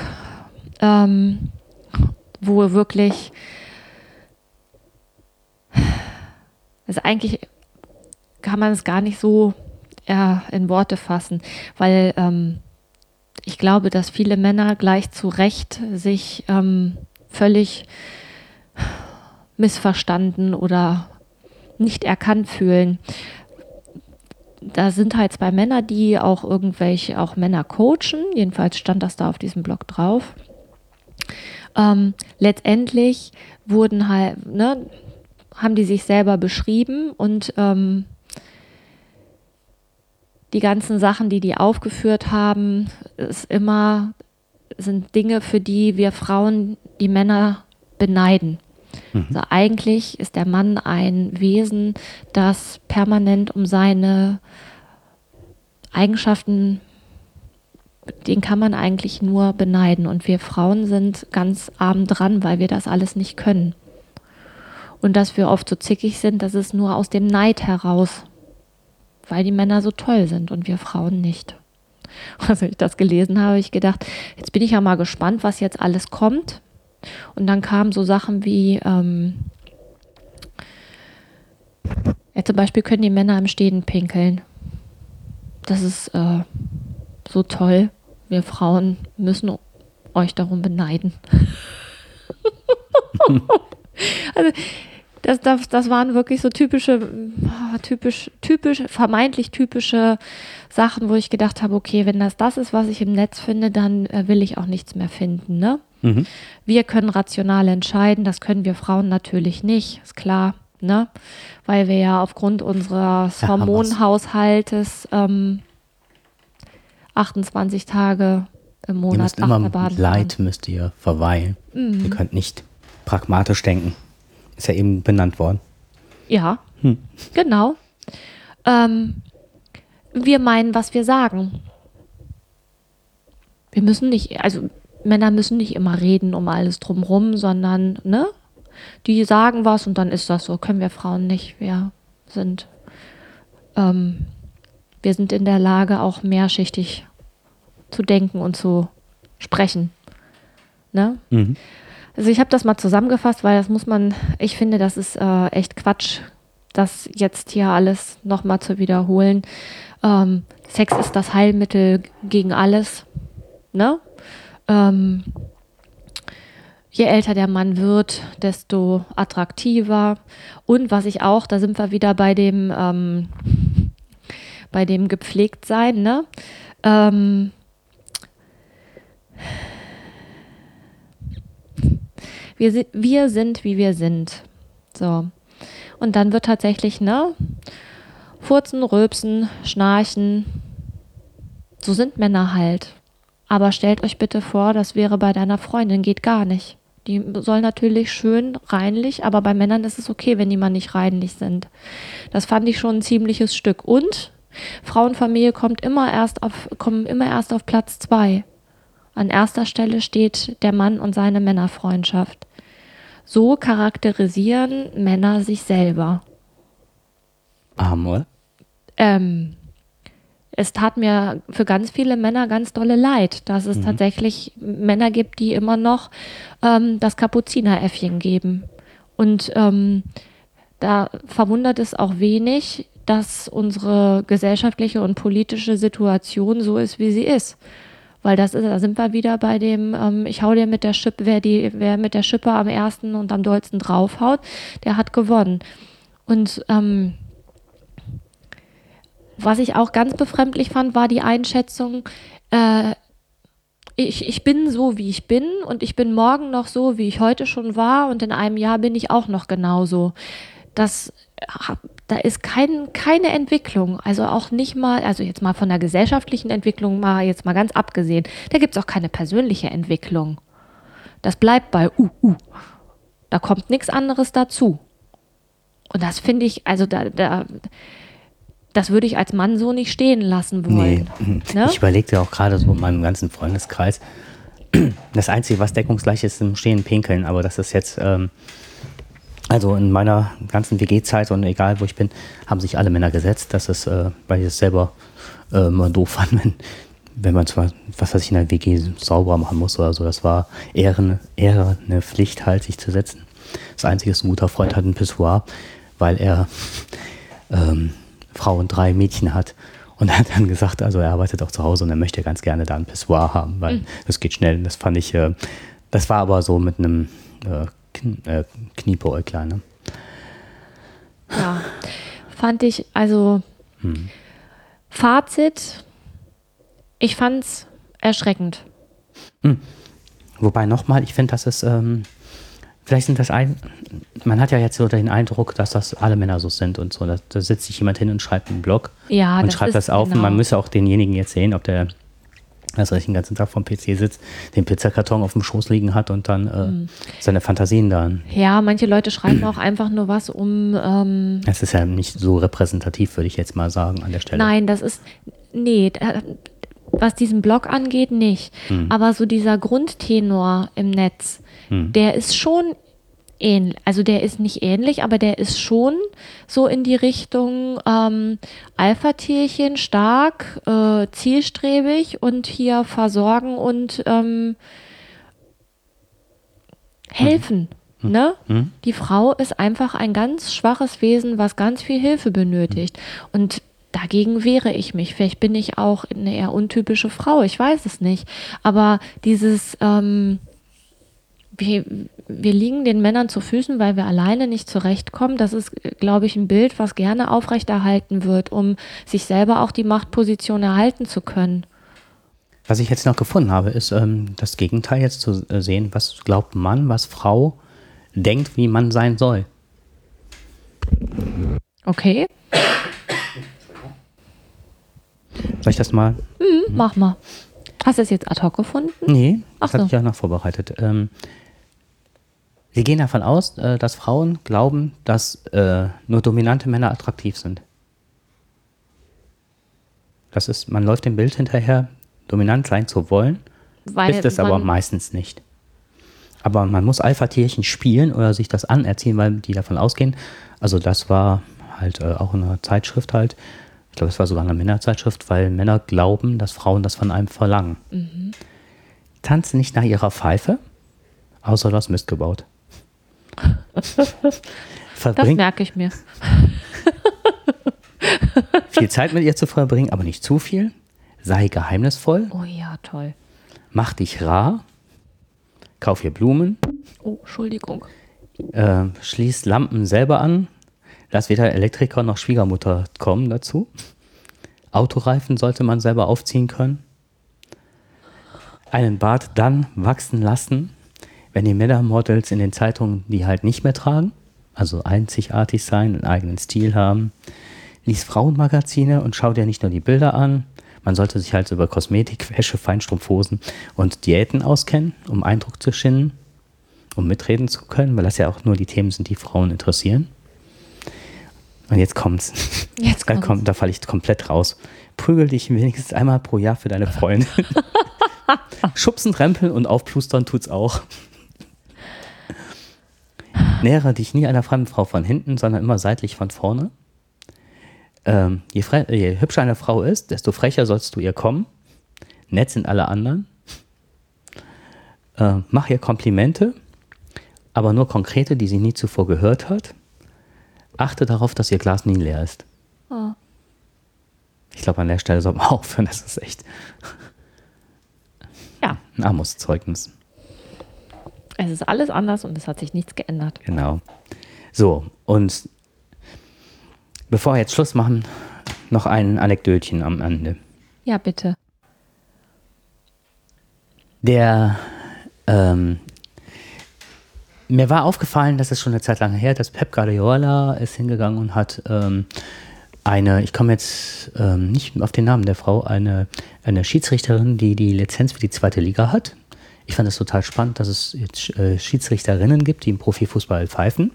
ähm, wo wirklich, also eigentlich kann man es gar nicht so ja, in Worte fassen, weil ähm, ich glaube, dass viele Männer gleich zu Recht sich ähm, völlig missverstanden oder nicht erkannt fühlen. Da sind halt zwei Männer, die auch irgendwelche, auch Männer coachen. Jedenfalls stand das da auf diesem Blog drauf. Ähm, letztendlich wurden halt, ne, haben die sich selber beschrieben und ähm, die ganzen Sachen, die die aufgeführt haben, ist immer, sind Dinge, für die wir Frauen die Männer beneiden. Mhm. Also eigentlich ist der Mann ein Wesen, das permanent um seine Eigenschaften, den kann man eigentlich nur beneiden. Und wir Frauen sind ganz arm dran, weil wir das alles nicht können. Und dass wir oft so zickig sind, das ist nur aus dem Neid heraus, weil die Männer so toll sind und wir Frauen nicht. Als ich das gelesen habe, habe ich gedacht, jetzt bin ich ja mal gespannt, was jetzt alles kommt. Und dann kamen so Sachen wie, ähm, ja, zum Beispiel können die Männer im Stehen pinkeln. Das ist äh, so toll. Wir Frauen müssen euch darum beneiden. also das, das, das waren wirklich so typische, typisch, typisch, vermeintlich typische Sachen, wo ich gedacht habe, okay, wenn das das ist, was ich im Netz finde, dann äh, will ich auch nichts mehr finden. Ne? Mhm. Wir können rational entscheiden, das können wir Frauen natürlich nicht, ist klar, ne? Weil wir ja aufgrund unseres ja, Hormonhaushaltes ähm, 28 Tage im Monat ihr müsst immer Leid müsst ihr verweilen. Mhm. Ihr könnt nicht pragmatisch denken. Ist ja eben benannt worden. Ja, hm. genau. Ähm, wir meinen, was wir sagen. Wir müssen nicht, also Männer müssen nicht immer reden um alles drumrum, sondern, ne? Die sagen was und dann ist das so. Können wir Frauen nicht. Wir sind, ähm, wir sind in der Lage, auch mehrschichtig zu denken und zu sprechen. Ne? Mhm. Also ich habe das mal zusammengefasst, weil das muss man, ich finde, das ist äh, echt Quatsch, das jetzt hier alles nochmal zu wiederholen. Ähm, Sex ist das Heilmittel gegen alles. Ne? Ähm, je älter der Mann wird, desto attraktiver. Und was ich auch, da sind wir wieder bei dem, ähm, bei dem gepflegt sein, ne? Ähm, wir, wir sind, wie wir sind. So. Und dann wird tatsächlich, ne? Furzen, Rülpsen, Schnarchen. So sind Männer halt. Aber stellt euch bitte vor, das wäre bei deiner Freundin, geht gar nicht. Die soll natürlich schön reinlich, aber bei Männern ist es okay, wenn die mal nicht reinlich sind. Das fand ich schon ein ziemliches Stück. Und Frauenfamilie kommt immer erst auf, kommen immer erst auf Platz zwei. An erster Stelle steht der Mann und seine Männerfreundschaft. So charakterisieren Männer sich selber. Arm, Ähm, es tat mir für ganz viele Männer ganz dolle leid, dass es mhm. tatsächlich Männer gibt, die immer noch ähm, das Kapuzineräffchen geben. Und ähm, da verwundert es auch wenig, dass unsere gesellschaftliche und politische Situation so ist, wie sie ist. Weil das ist, da sind wir wieder bei dem, ähm, ich hau dir mit der Schippe, wer, die, wer mit der Schippe am ersten und am dollsten draufhaut, der hat gewonnen. Und ähm, was ich auch ganz befremdlich fand, war die Einschätzung, äh, ich, ich bin so, wie ich bin und ich bin morgen noch so, wie ich heute schon war und in einem Jahr bin ich auch noch genauso. Das, da ist kein, keine Entwicklung, also auch nicht mal, also jetzt mal von der gesellschaftlichen Entwicklung mal jetzt mal ganz abgesehen, da gibt es auch keine persönliche Entwicklung. Das bleibt bei uh, uh. Da kommt nichts anderes dazu. Und das finde ich, also da, da, das würde ich als Mann so nicht stehen lassen wollen. Nee. Ne? Ich überlegte auch gerade so in meinem ganzen Freundeskreis. Das Einzige, was deckungsgleich ist, im Stehen pinkeln, aber das ist jetzt, ähm, also in meiner ganzen WG-Zeit und egal wo ich bin, haben sich alle Männer gesetzt. Das ist, äh, weil ich es selber äh, mal doof fand, wenn, wenn man zwar, was weiß ich, in der WG sauber machen muss oder so. Das war eher eine, eher eine Pflicht halt, sich zu setzen. Das Einzige ist, ein guter Freund hat ein Pissoir, weil er ähm, Frau und drei Mädchen hat. Und er hat dann gesagt, also er arbeitet auch zu Hause und er möchte ganz gerne da ein Pissoir haben, weil mhm. das geht schnell. Das fand ich, äh, das war aber so mit einem äh, Kn äh, Kniepeäugler, ne? Ja, fand ich, also Hm. Fazit, ich fand's erschreckend. Wobei nochmal, ich finde, dass es, ähm, vielleicht sind das ein, man hat ja jetzt so den Eindruck, dass das alle Männer so sind und so. Da, da sitzt sich jemand hin und schreibt einen Blog Ja, und schreibt das auf und genau. man müsse auch denjenigen jetzt sehen, ob der, weiß ich, den ganzen Tag vom PC sitzt, den Pizzakarton auf dem Schoß liegen hat und dann äh, Mhm. seine Fantasien da. Ja, manche Leute schreiben auch einfach nur was, um ähm, Das ist ja nicht so repräsentativ, würde ich jetzt mal sagen, an der Stelle. Nein, das ist. Nee, da- was diesen Blog angeht, nicht. Hm. Aber so dieser Grundtenor im Netz, Hm. der ist schon ähnlich. Also der ist nicht ähnlich, aber der ist schon so in die Richtung ähm, Alpha-Tierchen, stark, äh, zielstrebig und hier versorgen und ähm, helfen. Ne? Hm? Die Frau ist einfach ein ganz schwaches Wesen, was ganz viel Hilfe benötigt. Und dagegen wehre ich mich. Vielleicht bin ich auch eine eher untypische Frau, ich weiß es nicht. Aber dieses, ähm, wir, wir liegen den Männern zu Füßen, weil wir alleine nicht zurechtkommen, das ist, glaube ich, ein Bild, was gerne aufrechterhalten wird, um sich selber auch die Machtposition erhalten zu können. Was ich jetzt noch gefunden habe, ist ähm, das Gegenteil jetzt zu sehen, was glaubt Mann, was Frau denkt, wie Mann sein soll. Okay, Soll ich das mal? hm, mach mal. Hast du es jetzt ad hoc gefunden? Nee, Ach das hatte so. ich ja noch vorbereitet. Ähm, Sie gehen davon aus, äh, dass Frauen glauben, dass äh, nur dominante Männer attraktiv sind. Das ist, man läuft dem Bild hinterher, dominant sein zu wollen, Weil ist es aber meistens nicht. Aber man muss Alpha-Tierchen spielen oder sich das anerziehen, weil die davon ausgehen. Also das war halt äh, auch in einer Zeitschrift halt. Ich glaube, es war sogar eine Männerzeitschrift, weil Männer glauben, dass Frauen das von einem verlangen. Tanze nicht nach ihrer Pfeife, außer du hast Mist gebaut. Das Verbring merke ich mir. viel Zeit mit ihr zu verbringen, aber nicht zu viel. Sei geheimnisvoll, Oh ja, toll. mach dich rar, kauf ihr Blumen, Oh, Entschuldigung. äh, schließ Lampen selber an, lass weder Elektriker noch Schwiegermutter kommen dazu. Autoreifen sollte man selber aufziehen können. Einen Bart dann wachsen lassen, wenn die Männermodels in den Zeitungen die halt nicht mehr tragen, also einzigartig sein, einen eigenen Stil haben. Lies Frauenmagazine und schau dir nicht nur die Bilder an. Man sollte sich halt über Kosmetik, Wäsche, Feinstrumpfhosen und Diäten auskennen, um Eindruck zu schinden, um mitreden zu können, weil das ja auch nur die Themen sind, die Frauen interessieren. Und jetzt kommt's. Jetzt Da, kommt's. kommt, da falle ich komplett raus. Prügel dich wenigstens einmal pro Jahr für deine Freundin. Schubsen, rempeln und aufplustern tut's auch. Nähere dich nie einer fremden Frau von hinten, sondern immer seitlich von vorne. Ähm, je, je hübscher eine Frau ist, desto frecher sollst du ihr kommen. Nett sind alle anderen. Äh, mach ihr Komplimente, aber nur konkrete, die sie nie zuvor gehört hat. Achte darauf, dass ihr Glas nie leer ist. Oh. Ich glaube, an der Stelle sollten wir aufhören. Das ist echt Ja, ein Armutszeugnis. Es ist alles anders und es hat sich nichts geändert. Genau. So, und bevor wir jetzt Schluss machen, noch ein Anekdötchen am Ende. Ja, bitte. Der, ähm, mir war aufgefallen, das ist schon eine Zeit lang her, dass Pep Guardiola ist hingegangen und hat ähm, eine, ich komme jetzt ähm, nicht auf den Namen der Frau, eine, eine Schiedsrichterin, die die Lizenz für die zweite Liga hat. Ich fand es total spannend, dass es jetzt äh, Schiedsrichterinnen gibt, die im Profifußball pfeifen.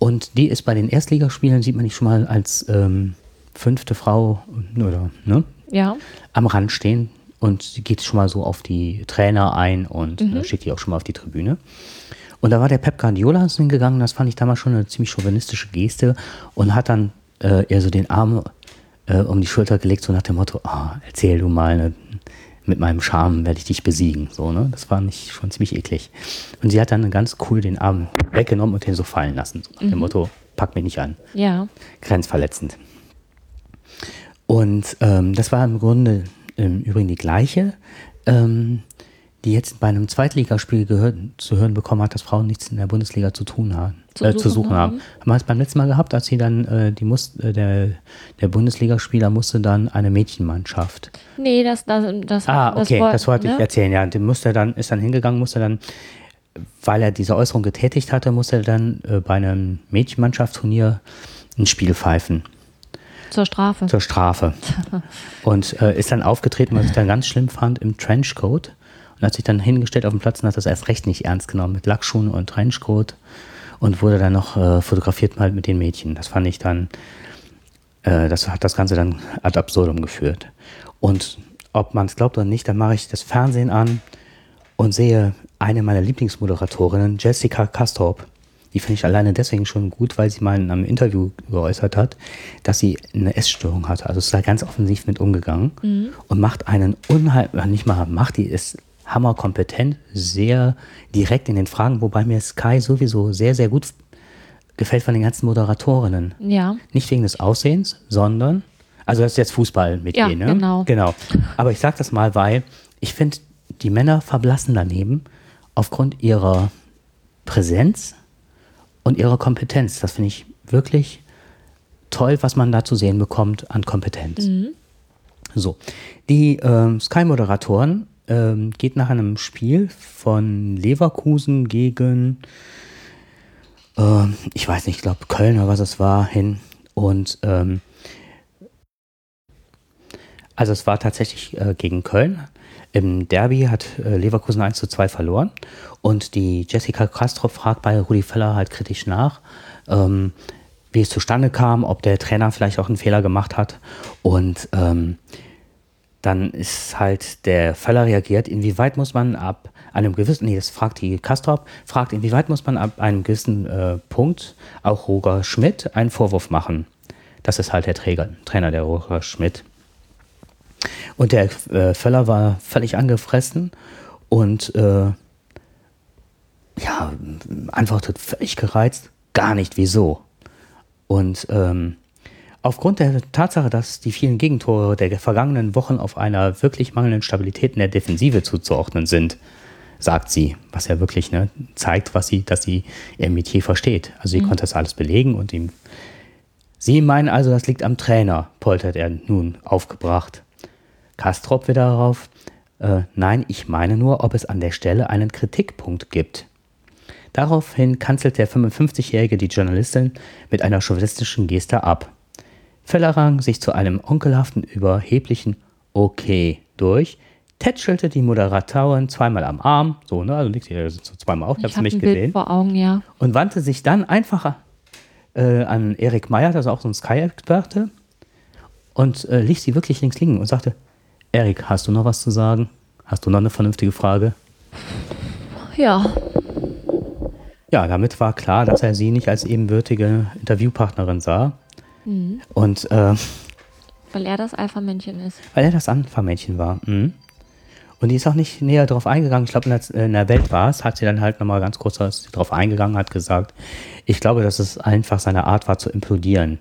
Und die ist bei den Erstligaspielen, sieht man nicht schon mal als ähm, fünfte Frau oder, ne? Ja. am Rand stehen und sie geht schon mal so auf die Trainer ein und äh, schickt die auch schon mal auf die Tribüne. Und da war der Pep Guardiola hingegangen, das fand ich damals schon eine ziemlich chauvinistische Geste und hat dann äh, eher so den Arm äh, um die Schulter gelegt, so nach dem Motto, ah, erzähl du mal, ne, mit meinem Charme werde ich dich besiegen. So, ne? Das war nicht schon ziemlich eklig. Und sie hat dann ganz cool den Arm weggenommen und den so fallen lassen. So nach dem Motto, pack mich nicht an Ja. grenzverletzend. Und ähm, das war im Grunde im Übrigen die gleiche, ähm, die jetzt bei einem Zweitligaspiel gehört, zu hören bekommen hat, dass Frauen nichts in der Bundesliga zu tun haben, Zu äh, suchen zu suchen haben. haben. Wir es beim letzten Mal gehabt, als sie dann, äh, die muss, äh, der, der Bundesligaspieler musste dann eine Mädchenmannschaft. Nee, das, das, das, Ah, okay, das, woll- wollte ich ne? erzählen, ja. Der musste dann, ist dann hingegangen, musste dann, weil er diese Äußerung getätigt hatte, musste er dann äh, bei einem Mädchenmannschaftsturnier ein Spiel pfeifen. Zur Strafe. zur Strafe. Und äh, ist dann aufgetreten, was ich dann ganz schlimm fand, im Trenchcoat. Und hat sich dann hingestellt auf dem Platz und hat das erst recht nicht ernst genommen mit Lackschuhen und Trenchcoat und wurde dann noch äh, fotografiert mal mit den Mädchen. Das fand ich dann, äh, das hat das Ganze dann ad absurdum geführt. Und ob man es glaubt oder nicht, dann mache ich das Fernsehen an und sehe eine meiner Lieblingsmoderatorinnen, Jessica Kastorp. Die finde ich alleine deswegen schon gut, weil sie mal in einem Interview geäußert hat, dass sie eine Essstörung hatte. Also ist da ganz offensiv mit umgegangen und macht einen unheimlich, nicht mal macht, die ist hammerkompetent, sehr direkt in den Fragen, wobei mir Sky sowieso sehr, sehr gut gefällt von den ganzen Moderatorinnen. Ja. Nicht wegen des Aussehens, sondern, also das ist jetzt Fußball mit Ja, ihr, ne? genau. Genau. Aber ich sage das mal, weil ich finde, die Männer verblassen daneben aufgrund ihrer Präsenz und ihrer Kompetenz. Das finde ich wirklich toll, was man da zu sehen bekommt an Kompetenz. So, die ähm, Sky-Moderatoren ähm, geht nach einem Spiel von Leverkusen gegen, ähm, ich weiß nicht, ich glaube Köln oder was es war, hin. Und ähm, also es war tatsächlich äh, gegen Köln. Im Derby hat äh, Leverkusen 1 zu 2 verloren. Und die Jessica Castro fragt bei Rudi Völler halt kritisch nach, ähm, wie es zustande kam, ob der Trainer vielleicht auch einen Fehler gemacht hat. Und ähm, dann ist halt der Völler reagiert, inwieweit muss man ab einem gewissen, nee, das fragt die Kastrop, fragt, inwieweit muss man ab einem gewissen äh, Punkt auch Roger Schmidt einen Vorwurf machen. Das ist halt der Träger, Trainer, der Roger Schmidt. Und der äh, Völler war völlig angefressen und äh, ja, antwortet völlig gereizt, gar nicht, wieso. Und ähm, aufgrund der Tatsache, dass die vielen Gegentore der vergangenen Wochen auf einer wirklich mangelnden Stabilität in der Defensive zuzuordnen sind, sagt sie, was ja wirklich ne, zeigt, was sie, dass sie ihr Metier versteht. Also sie konnte das alles belegen und ihm. Sie meinen also, das liegt am Trainer, poltert er nun aufgebracht. Kastrop wieder darauf, äh, nein, ich meine nur, ob es an der Stelle einen Kritikpunkt gibt. Daraufhin kanzelt der 55-Jährige die Journalistin mit einer chauvinistischen Geste ab. Feller rang sich zu einem onkelhaften, überheblichen Okay durch, tätschelte die Moderatorin zweimal am Arm, so, ne, also liegt hier so zweimal auf, ich hab's habe nicht ein Bild gesehen, vor Augen, ja. und wandte sich dann einfach äh, an Erik Meyer, das ist auch so ein Sky-Experte, und äh, ließ sie wirklich links liegen und sagte, Erik, hast du noch was zu sagen? Hast du noch eine vernünftige Frage? Ja, Ja, damit war klar, dass er sie nicht als ebenbürtige Interviewpartnerin sah. Und äh, weil er das Alpha-Männchen ist. weil er das Anfahrmädchen war. Mhm. Und die ist auch nicht näher darauf eingegangen. Ich glaube, in, der- in der Welt war es, hat sie dann halt nochmal ganz kurz darauf eingegangen, hat gesagt, ich glaube, dass es einfach seine Art war zu implodieren.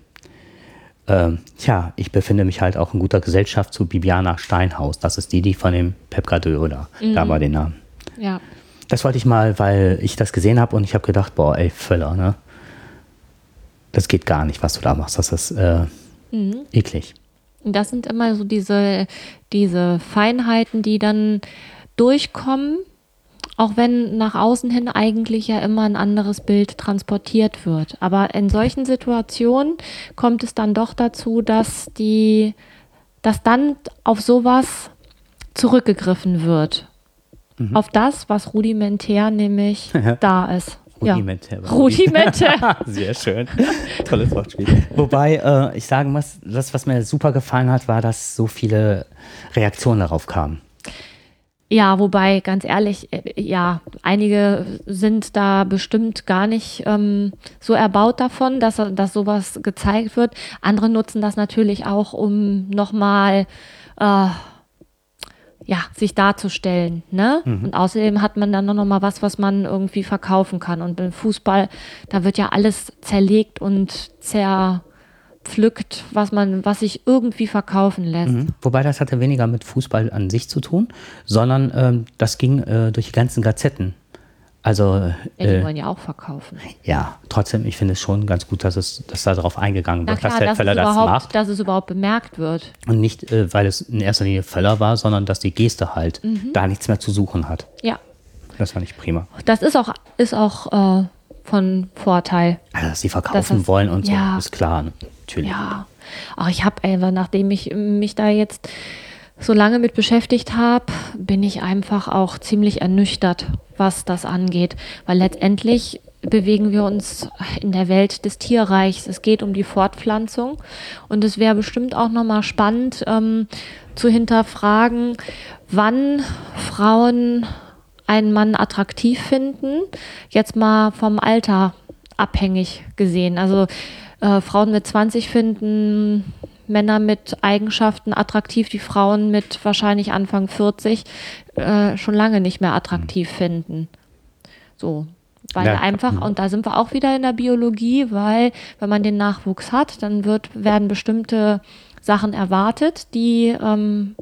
Ähm, tja, ich befinde mich halt auch in guter Gesellschaft zu Bibiana Steinhaus. Das ist die, die von dem Pep Guardiola, da war den Namen. Ja. Das wollte ich mal, weil ich das gesehen habe und ich habe gedacht, boah, ey, Völler, ne? Das geht gar nicht, was du da machst. Das ist äh, eklig. Und das sind immer so diese, diese Feinheiten, die dann durchkommen, auch wenn nach außen hin eigentlich ja immer ein anderes Bild transportiert wird. Aber in solchen Situationen kommt es dann doch dazu, dass die, dass dann auf sowas zurückgegriffen wird. Auf das, was rudimentär nämlich da ist. Rudimentär. Ja. Rudimentär. Sehr schön. Tolles Wortspiel. Wobei äh, ich sagen muss, das, was mir super gefallen hat, war, dass so viele Reaktionen darauf kamen. Ja, wobei, ganz ehrlich, äh, ja, einige sind da bestimmt gar nicht ähm, so erbaut davon, dass, dass sowas gezeigt wird. Andere nutzen das natürlich auch, um nochmal äh, ja, sich darzustellen. Ne? Und außerdem hat man dann noch mal was, was man irgendwie verkaufen kann. Und beim Fußball, da wird ja alles zerlegt und zer, pflückt, was man, was sich irgendwie verkaufen lässt. Mhm. Wobei das hatte weniger mit Fußball an sich zu tun, sondern ähm, das ging äh, durch die ganzen Gazetten. Also, ja, die äh, wollen ja auch verkaufen. Ja, trotzdem, ich finde es schon ganz gut, dass es, dass da darauf eingegangen wird, klar, dass der Völler das macht. Dass es überhaupt bemerkt wird. Und nicht, äh, weil es in erster Linie Völler war, sondern dass die Geste halt mhm. da nichts mehr zu suchen hat. Ja. Das fand ich prima. Das ist auch, ist auch äh, von Vorteil. Also, dass sie verkaufen das, wollen und ja. so, ist klar, natürlich. Ja. Ach, ich habe einfach, nachdem ich mich da jetzt so lange mit beschäftigt habe, bin ich einfach auch ziemlich ernüchtert, was das angeht. Weil letztendlich bewegen wir uns in der Welt des Tierreichs. Es geht um die Fortpflanzung. Und es wäre bestimmt auch nochmal spannend ähm, zu hinterfragen, wann Frauen einen Mann attraktiv finden. Jetzt mal vom Alter abhängig gesehen. Also äh, Frauen mit 20 finden Männer mit Eigenschaften attraktiv, die Frauen mit wahrscheinlich Anfang 40 äh, schon lange nicht mehr attraktiv mhm. finden. So. Weil ja. einfach, und da sind wir auch wieder in der Biologie, weil wenn man den Nachwuchs hat, dann wird, werden bestimmte Sachen erwartet, die ähm,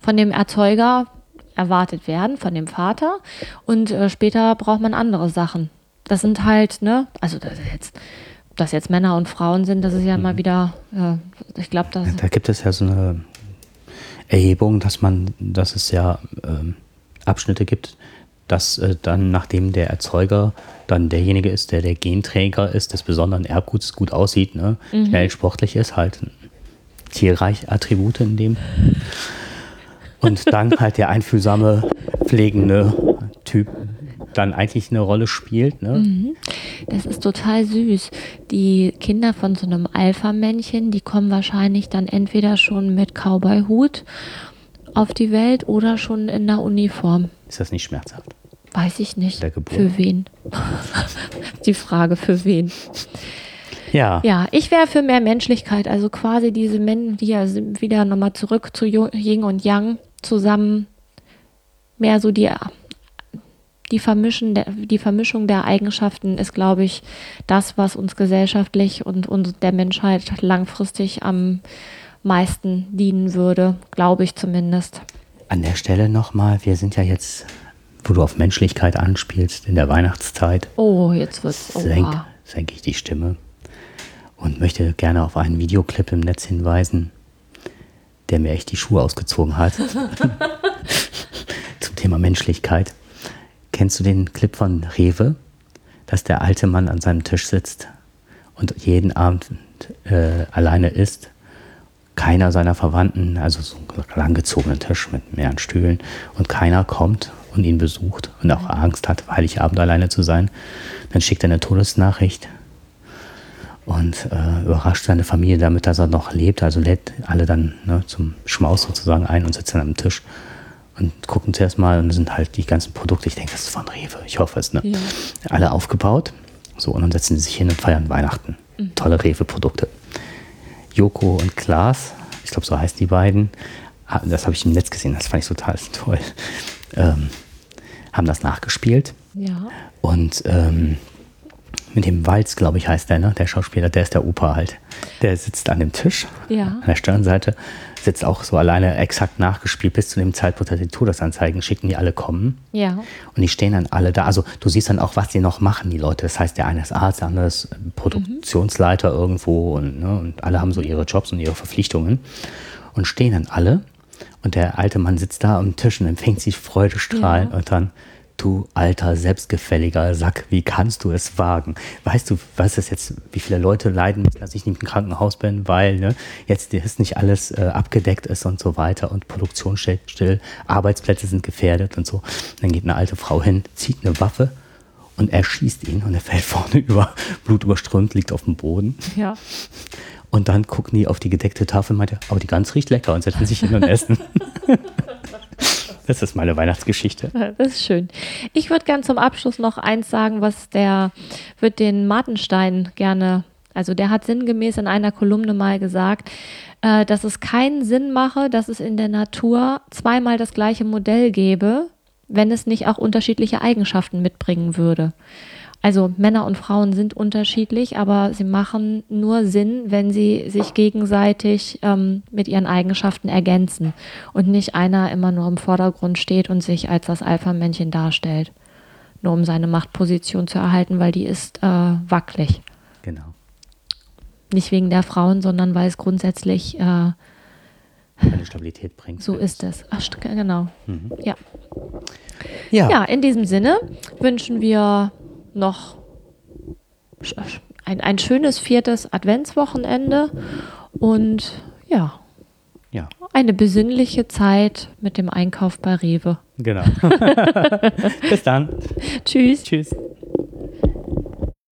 von dem Erzeuger erwartet werden, von dem Vater. Und äh, später braucht man andere Sachen. Das sind halt, ne, also das ist jetzt dass jetzt Männer und Frauen sind, das ist ja immer mhm. wieder, äh, ich glaube, da gibt es ja so eine Erhebung, dass man, dass es ja äh, Abschnitte gibt, dass äh, dann, nachdem der Erzeuger dann derjenige ist, der der Genträger ist, des besonderen Erbguts gut aussieht, ne? Mhm. schnell sportlich ist, halt tierreich Attribute in dem. Und dann halt der einfühlsame, pflegende Typ dann eigentlich eine Rolle spielt. Ne? Mhm. Das ist total süß. Die Kinder von so einem Alpha-Männchen, die kommen wahrscheinlich dann entweder schon mit Cowboy-Hut auf die Welt oder schon in der Uniform. Ist das nicht schmerzhaft? Weiß ich nicht. Für wen? die Frage, für wen? Ja. Ja, ich wäre für mehr Menschlichkeit, also quasi diese Menschen, die ja wieder nochmal zurück zu Yin und Yang zusammen mehr so die die, Vermischen, die Vermischung der Eigenschaften ist, glaube ich, das, was uns gesellschaftlich und, und der Menschheit langfristig am meisten dienen würde, glaube ich zumindest. An der Stelle nochmal, wir sind ja jetzt, wo du auf Menschlichkeit anspielst, in der Weihnachtszeit. Oh, jetzt wird's. Senk, senke ich die Stimme und möchte gerne auf einen Videoclip im Netz hinweisen, der mir echt die Schuhe ausgezogen hat. Zum Thema Menschlichkeit. Kennst du den Clip von Rewe, dass der alte Mann an seinem Tisch sitzt und jeden Abend äh, alleine isst? Keiner seiner Verwandten, also so ein langgezogener Tisch mit mehreren Stühlen und keiner kommt und ihn besucht und auch Angst hat, Heiligabend alleine zu sein. Dann schickt er eine Todesnachricht und äh, überrascht seine Familie damit, dass er noch lebt. Also lädt alle dann ne, zum Schmaus sozusagen ein und sitzen am Tisch und gucken zuerst mal und sind halt die ganzen Produkte, ich denke, das ist von Rewe, ich hoffe es, ne? Ja. Alle aufgebaut. So, und dann setzen sie sich hin und feiern Weihnachten. Mhm. Tolle Rewe-Produkte. Joko und Klaas, ich glaube, so heißen die beiden, das habe ich im Netz gesehen, das fand ich total toll, ähm, haben das nachgespielt. Ja. Und ähm, mit dem Walz, glaube ich, heißt der, ne? Der Schauspieler, der ist der Opa halt. Der sitzt an dem Tisch, ja. an der Stirnseite, sitzt auch so alleine exakt nachgespielt, bis zu dem Zeitpunkt, dass die Todesanzeigen schicken, die alle kommen. Ja. Und die stehen dann alle da. Also du siehst dann auch, was die noch machen, die Leute. Das heißt, der eine ist Arzt, der andere ist Produktionsleiter mhm. irgendwo und, ne, und alle haben so ihre Jobs und ihre Verpflichtungen und stehen dann alle. Und der alte Mann sitzt da am Tisch und empfängt sich Freudestrahlen ja. und dann du alter, selbstgefälliger Sack, wie kannst du es wagen? Weißt du, was ist jetzt, wie viele Leute leiden müssen, dass ich nicht im Krankenhaus bin, weil ne, jetzt ist nicht alles äh, abgedeckt ist und so weiter und Produktion steht still, Arbeitsplätze sind gefährdet und so. Und dann geht eine alte Frau hin, zieht eine Waffe und erschießt ihn und er fällt vorne über, blutüberströmt, liegt auf dem Boden. Ja. Und dann gucken die auf die gedeckte Tafel und meinte, aber die Gans riecht lecker und setzen sich hin und essen. Das ist meine Weihnachtsgeschichte. Das ist schön. Ich würde gern zum Abschluss noch eins sagen, was der wird den Martenstein gerne, also der hat sinngemäß in einer Kolumne mal gesagt, äh, dass es keinen Sinn mache, dass es in der Natur zweimal das gleiche Modell gäbe, wenn es nicht auch unterschiedliche Eigenschaften mitbringen würde. Also Männer und Frauen sind unterschiedlich, aber sie machen nur Sinn, wenn sie sich gegenseitig ähm, mit ihren Eigenschaften ergänzen und nicht einer immer nur im Vordergrund steht und sich als das Alpha-Männchen darstellt, nur um seine Machtposition zu erhalten, weil die ist äh, wackelig. Genau. Nicht wegen der Frauen, sondern weil es grundsätzlich äh, Eine Stabilität bringt. so ist es. Ach, genau. Mhm. Ja. Ja. Ja, in diesem Sinne wünschen wir noch ein, ein schönes viertes Adventswochenende und ja, Ja, eine besinnliche Zeit mit dem Einkauf bei Rewe. genau. Bis dann. Tschüss. Tschüss.